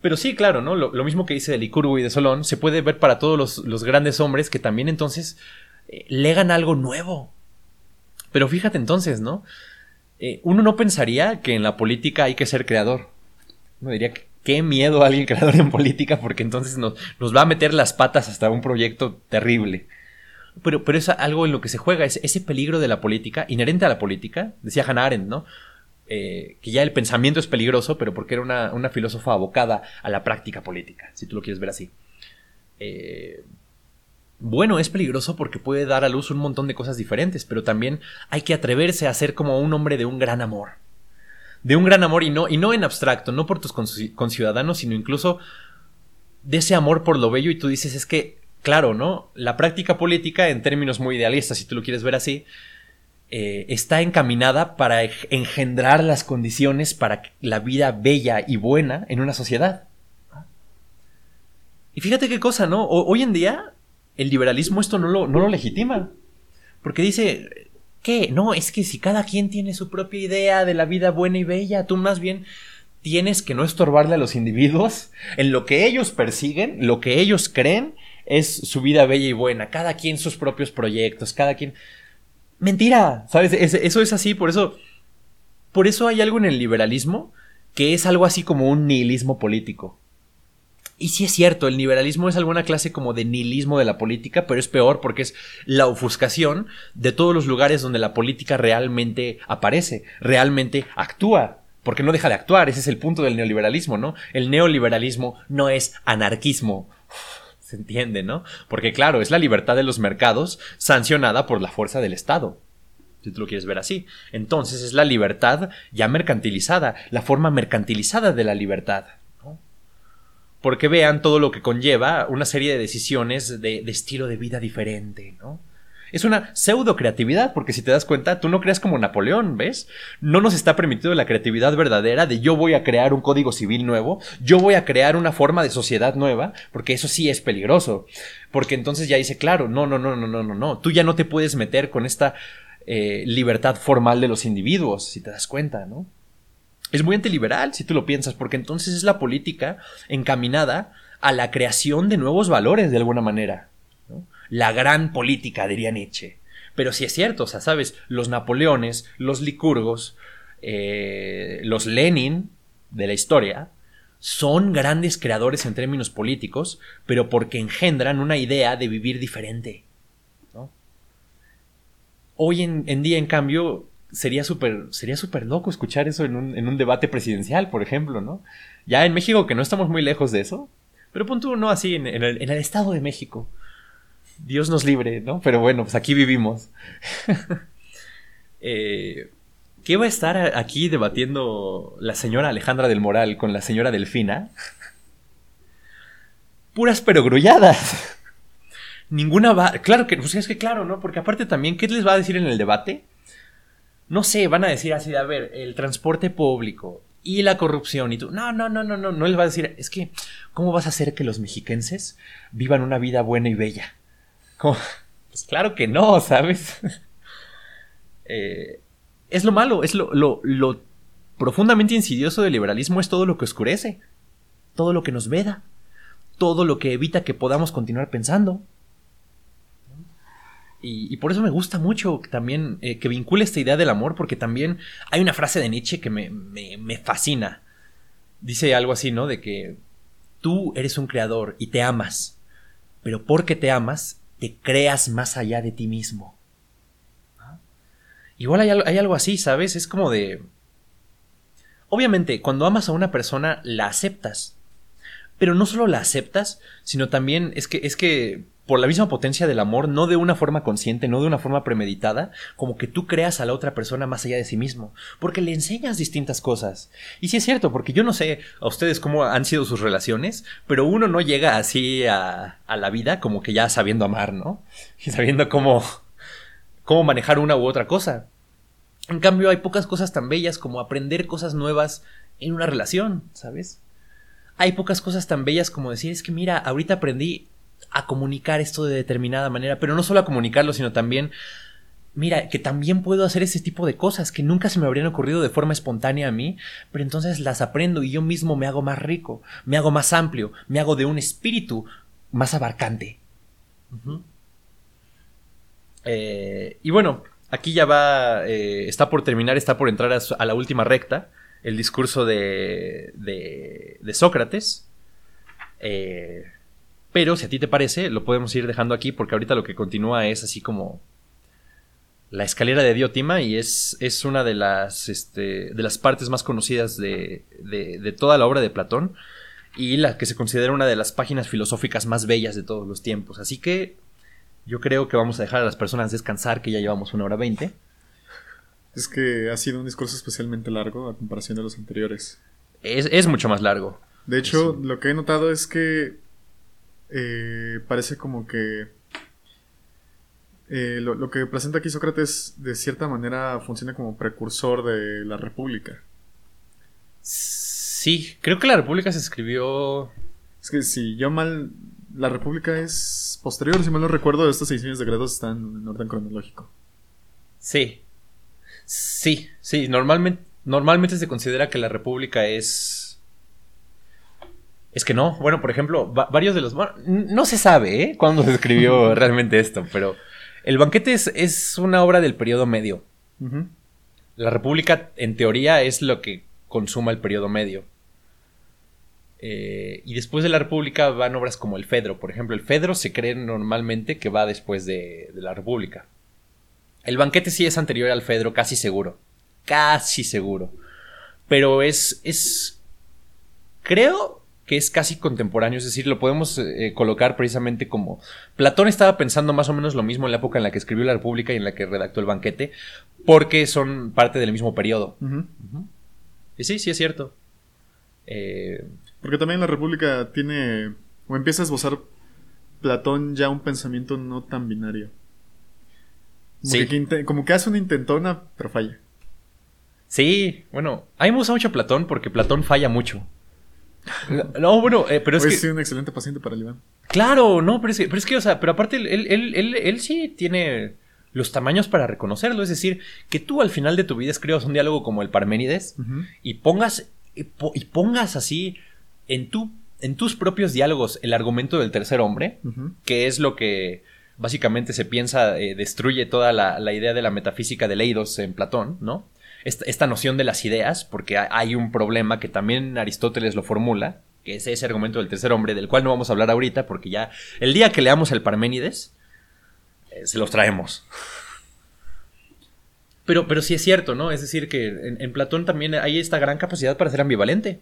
Pero sí, claro, ¿no? Lo, mismo que dice de Licurgo y de Solón, se puede ver para todos los, los grandes hombres que también entonces eh, legan algo nuevo. Pero fíjate entonces, ¿no? Eh, uno no pensaría que en la política hay que ser creador. Uno diría que qué miedo a alguien creador en política porque entonces nos, nos va a meter las patas hasta un proyecto terrible. Pero, pero es algo en lo que se juega, es ese peligro de la política, inherente a la política, decía Hannah Arendt, ¿no? Eh, que ya el pensamiento es peligroso, pero porque era una, una, filósofa abocada a la práctica política, si tú lo quieres ver así. Eh, bueno, es peligroso porque puede dar a luz un montón de cosas diferentes, pero también hay que atreverse a ser como un hombre de un gran amor. De un gran amor y no, y no en abstracto, no por tus conciudadanos, sino incluso de ese amor por lo bello y tú dices, es que claro, ¿no? La práctica política, en términos muy idealistas, si tú lo quieres ver así, eh, está encaminada para engendrar las condiciones para la vida bella y buena en una sociedad. Y fíjate qué cosa, ¿no? Hoy en día, el liberalismo esto no lo, no lo legitima. Porque dice, ¿qué? No, es que si cada quien tiene su propia idea de la vida buena y bella, tú más bien tienes que no estorbarle a los individuos en lo que ellos persiguen, lo que ellos creen es su vida bella y buena, cada quien sus propios proyectos, cada quien... Mentira, ¿sabes? eso es así, por eso... Por eso hay algo en el liberalismo que es algo así como un nihilismo político. Y sí es cierto, el liberalismo es alguna clase como de nihilismo de la política, pero es peor porque es la ofuscación de todos los lugares donde la política realmente aparece, realmente actúa. Porque no deja de actuar, ese es el punto del neoliberalismo, ¿no? El neoliberalismo no es anarquismo, se entiende, ¿no? Porque claro, es la libertad de los mercados sancionada por la fuerza del Estado. Si tú lo quieres ver así. Entonces es la libertad ya mercantilizada, la forma mercantilizada de la libertad. ¿no? Porque vean todo lo que conlleva una serie de decisiones de, de estilo de vida diferente, ¿no? Es una pseudo creatividad, porque si te das cuenta, tú no creas como Napoleón, ¿ves? No nos está permitido la creatividad verdadera de yo voy a crear un código civil nuevo, yo voy a crear una forma de sociedad nueva, porque eso sí es peligroso. Porque entonces ya dice, claro, no, no, no, no, no, no, no, tú ya no te puedes meter con esta eh, libertad formal de los individuos, si te das cuenta, ¿no? Es muy antiliberal, si tú lo piensas, porque entonces es la política encaminada a la creación de nuevos valores de alguna manera la gran política, diría Nietzsche. Pero sí es cierto, o sea, sabes, los Napoleones, los Licurgos, eh, los Lenin de la historia, son grandes creadores en términos políticos, pero porque engendran una idea de vivir diferente. Hoy en, día, en cambio, sería súper sería super loco escuchar eso en un, en un, debate presidencial, por ejemplo, ¿no? Ya en México, que no estamos muy lejos de eso, pero punto no así, en el Estado de México. Dios nos libre, ¿no? Pero bueno, pues aquí vivimos. eh, ¿Qué va a estar aquí debatiendo la señora Alejandra del Moral con la señora Delfina? Puras perogrulladas. Ninguna va. Claro que, pues es que claro, ¿no? Porque aparte también, ¿qué les va a decir en el debate? No sé, van a decir así, a ver, el transporte público y la corrupción y tú. No, no, no, no, no, no les va a decir, es que, ¿cómo vas a hacer que los mexiquenses vivan una vida buena y bella? Pues claro que no, ¿sabes? eh, es lo malo, es lo, lo, lo, profundamente insidioso del liberalismo, es todo lo que oscurece, todo lo que nos veda, todo lo que evita que podamos continuar pensando. Y, por eso me gusta mucho también eh, que vincule esta idea del amor, porque también hay una frase de Nietzsche que me, me fascina. Dice algo así, ¿no? De que tú eres un creador y te amas, pero porque te amas, te creas más allá de ti mismo. Igual hay, algo así, ¿sabes? Es como de... Obviamente, cuando amas a una persona, la aceptas. Pero no solo la aceptas, sino también es que, es que por la misma potencia del amor, no de una forma consciente, no de una forma premeditada, como que tú creas a la otra persona más allá de sí mismo, porque le enseñas distintas cosas. Y sí es cierto, porque yo no sé a ustedes cómo han sido sus relaciones, pero uno no llega así a, a la vida como que ya sabiendo amar, ¿no? Y sabiendo cómo, cómo manejar una u otra cosa. En cambio, hay pocas cosas tan bellas como aprender cosas nuevas en una relación, ¿sabes? Hay pocas cosas tan bellas como decir, es que mira, ahorita aprendí a comunicar esto de determinada manera, pero no solo a comunicarlo, sino también, mira, que también puedo hacer ese tipo de cosas que nunca se me habrían ocurrido de forma espontánea a mí, pero entonces las aprendo y yo mismo me hago más rico, me hago más amplio, me hago de un espíritu más abarcante. Eh, y bueno, Aquí ya va, eh, está por terminar, está por entrar a, la última recta, el discurso de, de, Sócrates. Eh, pero si a ti te parece, lo podemos ir dejando aquí porque ahorita lo que continúa es así como la escalera de Diotima y es, es una de las, este, de las partes más conocidas de, de, toda la obra de Platón y la que se considera una de las páginas filosóficas más bellas de todos los tiempos. Así que yo creo que vamos a dejar a las personas descansar, que ya llevamos una hora veinte. Es que ha sido un discurso especialmente largo a comparación de los anteriores. Es, mucho más largo. De hecho, lo que he notado es que eh, parece como que eh, lo, que presenta aquí Sócrates de cierta manera funciona como precursor de la República. Sí, creo que la República se escribió... Es que si yo mal la República es posterior, si mal no recuerdo, estos seis años de grados están en orden cronológico. Sí. Sí, sí, normalmente, normalmente se considera que la República es... Es que no, bueno, por ejemplo, varios de los... no se sabe, ¿eh? Cuándo se escribió realmente esto, pero el banquete es, una obra del periodo medio. La República, en teoría, es lo que consuma el periodo medio. Eh, y después de la República van obras como el Fedro. Por ejemplo, el Fedro se cree normalmente que va después de, la República. El banquete sí es anterior al Fedro, casi seguro. Casi seguro. Pero es. es. Creo que es casi contemporáneo. Es decir, lo podemos eh, colocar precisamente como. Platón estaba pensando más o menos lo mismo en la época en la que escribió la República y en la que redactó el banquete. Porque son parte del mismo periodo. Y sí, sí es cierto. Eh, porque también la República tiene, o empieza a esbozar Platón ya un pensamiento no tan binario. Como, sí. que, como que hace una intentona, pero falla. Sí, bueno, a mí me gusta mucho Platón porque Platón falla mucho. No, bueno, eh, pero es que... un excelente paciente para el Iván. Claro, no, pero es que, pero es que o sea, pero aparte él, él, él, él, sí tiene los tamaños para reconocerlo. Es decir, que tú al final de tu vida escribas un diálogo como el Parménides y pongas, y pongas así en, tu, en tus propios diálogos el argumento del tercer hombre, que es lo que básicamente se piensa eh, destruye toda la, idea de la metafísica de Leidos en Platón, ¿no? Esta, noción de las ideas, porque hay un problema que también Aristóteles lo formula, que es ese argumento del tercer hombre, del cual no vamos a hablar ahorita, porque ya el día que leamos el Parménides, eh, se los traemos. Pero, pero sí es cierto, ¿no? Es decir, que en Platón también hay esta gran capacidad para ser ambivalente.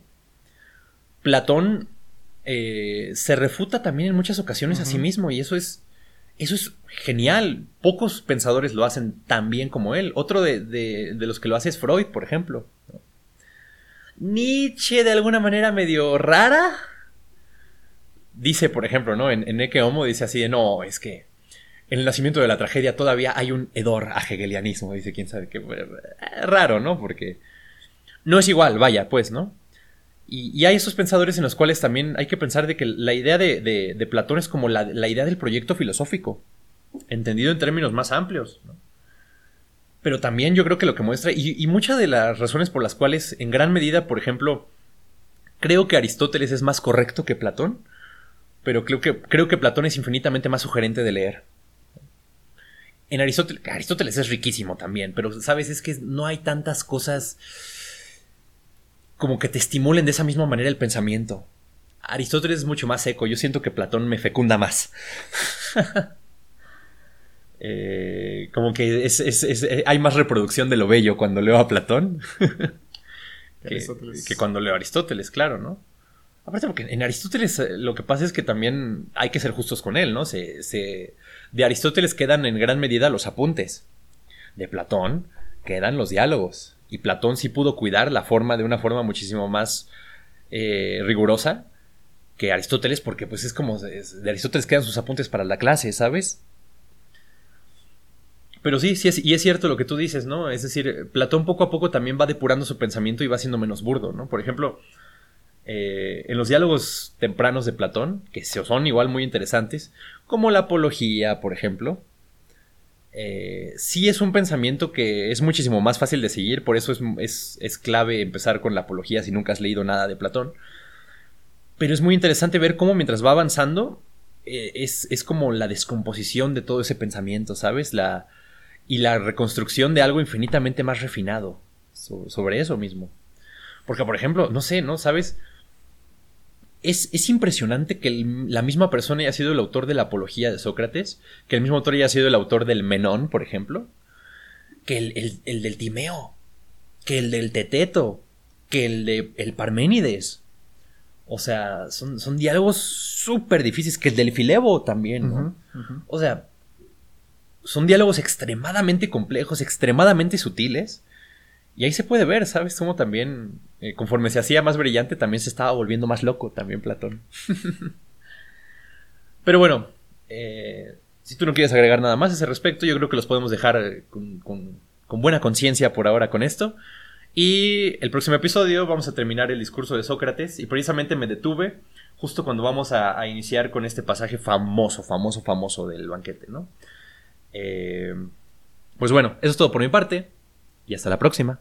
Platón eh, se refuta también en muchas ocasiones a sí mismo y eso es, eso es genial. Pocos pensadores lo hacen tan bien como él. Otro de, los que lo hace es Freud, por ejemplo. Nietzsche, de alguna manera medio rara, dice, por ejemplo, ¿no? En, en Ecce Homo dice así de, no, es que en el nacimiento de la tragedia todavía hay un hedor a hegelianismo. Dice, quién sabe qué. Raro, ¿no? Porque no es igual, vaya, pues, ¿no? Y, hay esos pensadores en los cuales también hay que pensar de que la idea de, Platón es como la, idea del proyecto filosófico, entendido en términos más amplios. Pero también yo creo que lo que muestra, y, muchas de las razones por las cuales, en gran medida, por ejemplo, creo que Aristóteles es más correcto que Platón, pero creo que, creo que Platón es infinitamente más sugerente de leer. en Aristóteles, Aristóteles es riquísimo también, pero sabes, es que no hay tantas cosas como que te estimulen de esa misma manera el pensamiento. Aristóteles es mucho más seco, yo siento que Platón me fecunda más. Eh, como que hay más reproducción de lo bello cuando leo a Platón que, cuando leo a Aristóteles, claro, ¿no? Aparte porque en Aristóteles eh, lo que pasa es que también hay que ser justos con él, ¿no? Se, se, de Aristóteles quedan en gran medida los apuntes. De Platón quedan los diálogos. Y Platón sí pudo cuidar la forma de una forma muchísimo más eh, rigurosa que Aristóteles, porque pues es como de Aristóteles quedan sus apuntes para la clase, ¿sabes? Pero sí, sí, es, y es cierto lo que tú dices, ¿no? Es decir, Platón poco a poco también va depurando su pensamiento y va siendo menos burdo, ¿no? Por ejemplo, eh, en los diálogos tempranos de Platón, que son igual muy interesantes, como la apología, por ejemplo, eh, sí es un pensamiento que es muchísimo más fácil de seguir, por eso es, clave empezar con la apología si nunca has leído nada de Platón. Pero es muy interesante ver cómo mientras va avanzando, eh, es, como la descomposición de todo ese pensamiento, ¿sabes? La, y la reconstrucción de algo infinitamente más refinado sobre eso mismo. Porque, por ejemplo, no sé, ¿no? ¿Sabes? Es, impresionante que la misma persona haya sido el autor de la apología de Sócrates, que el mismo autor haya sido el autor del Menón, por ejemplo, que el, del Timeo, que el del Teteto, que el de el Parménides. O sea, son, son diálogos súper difíciles, que el del Filebo también, ¿no? O sea, son diálogos extremadamente complejos, extremadamente sutiles, y ahí se puede ver, ¿sabes? Cómo también, eh, conforme se hacía más brillante, también se estaba volviendo más loco, también Platón. Pero bueno, eh, si tú no quieres agregar nada más a ese respecto, yo creo que los podemos dejar eh, con, buena conciencia por ahora con esto. Y el próximo episodio vamos a terminar el discurso de Sócrates y precisamente me detuve justo cuando vamos a, iniciar con este pasaje famoso, famoso, famoso del banquete, ¿no? pues bueno, eso es todo por mi parte y hasta la próxima.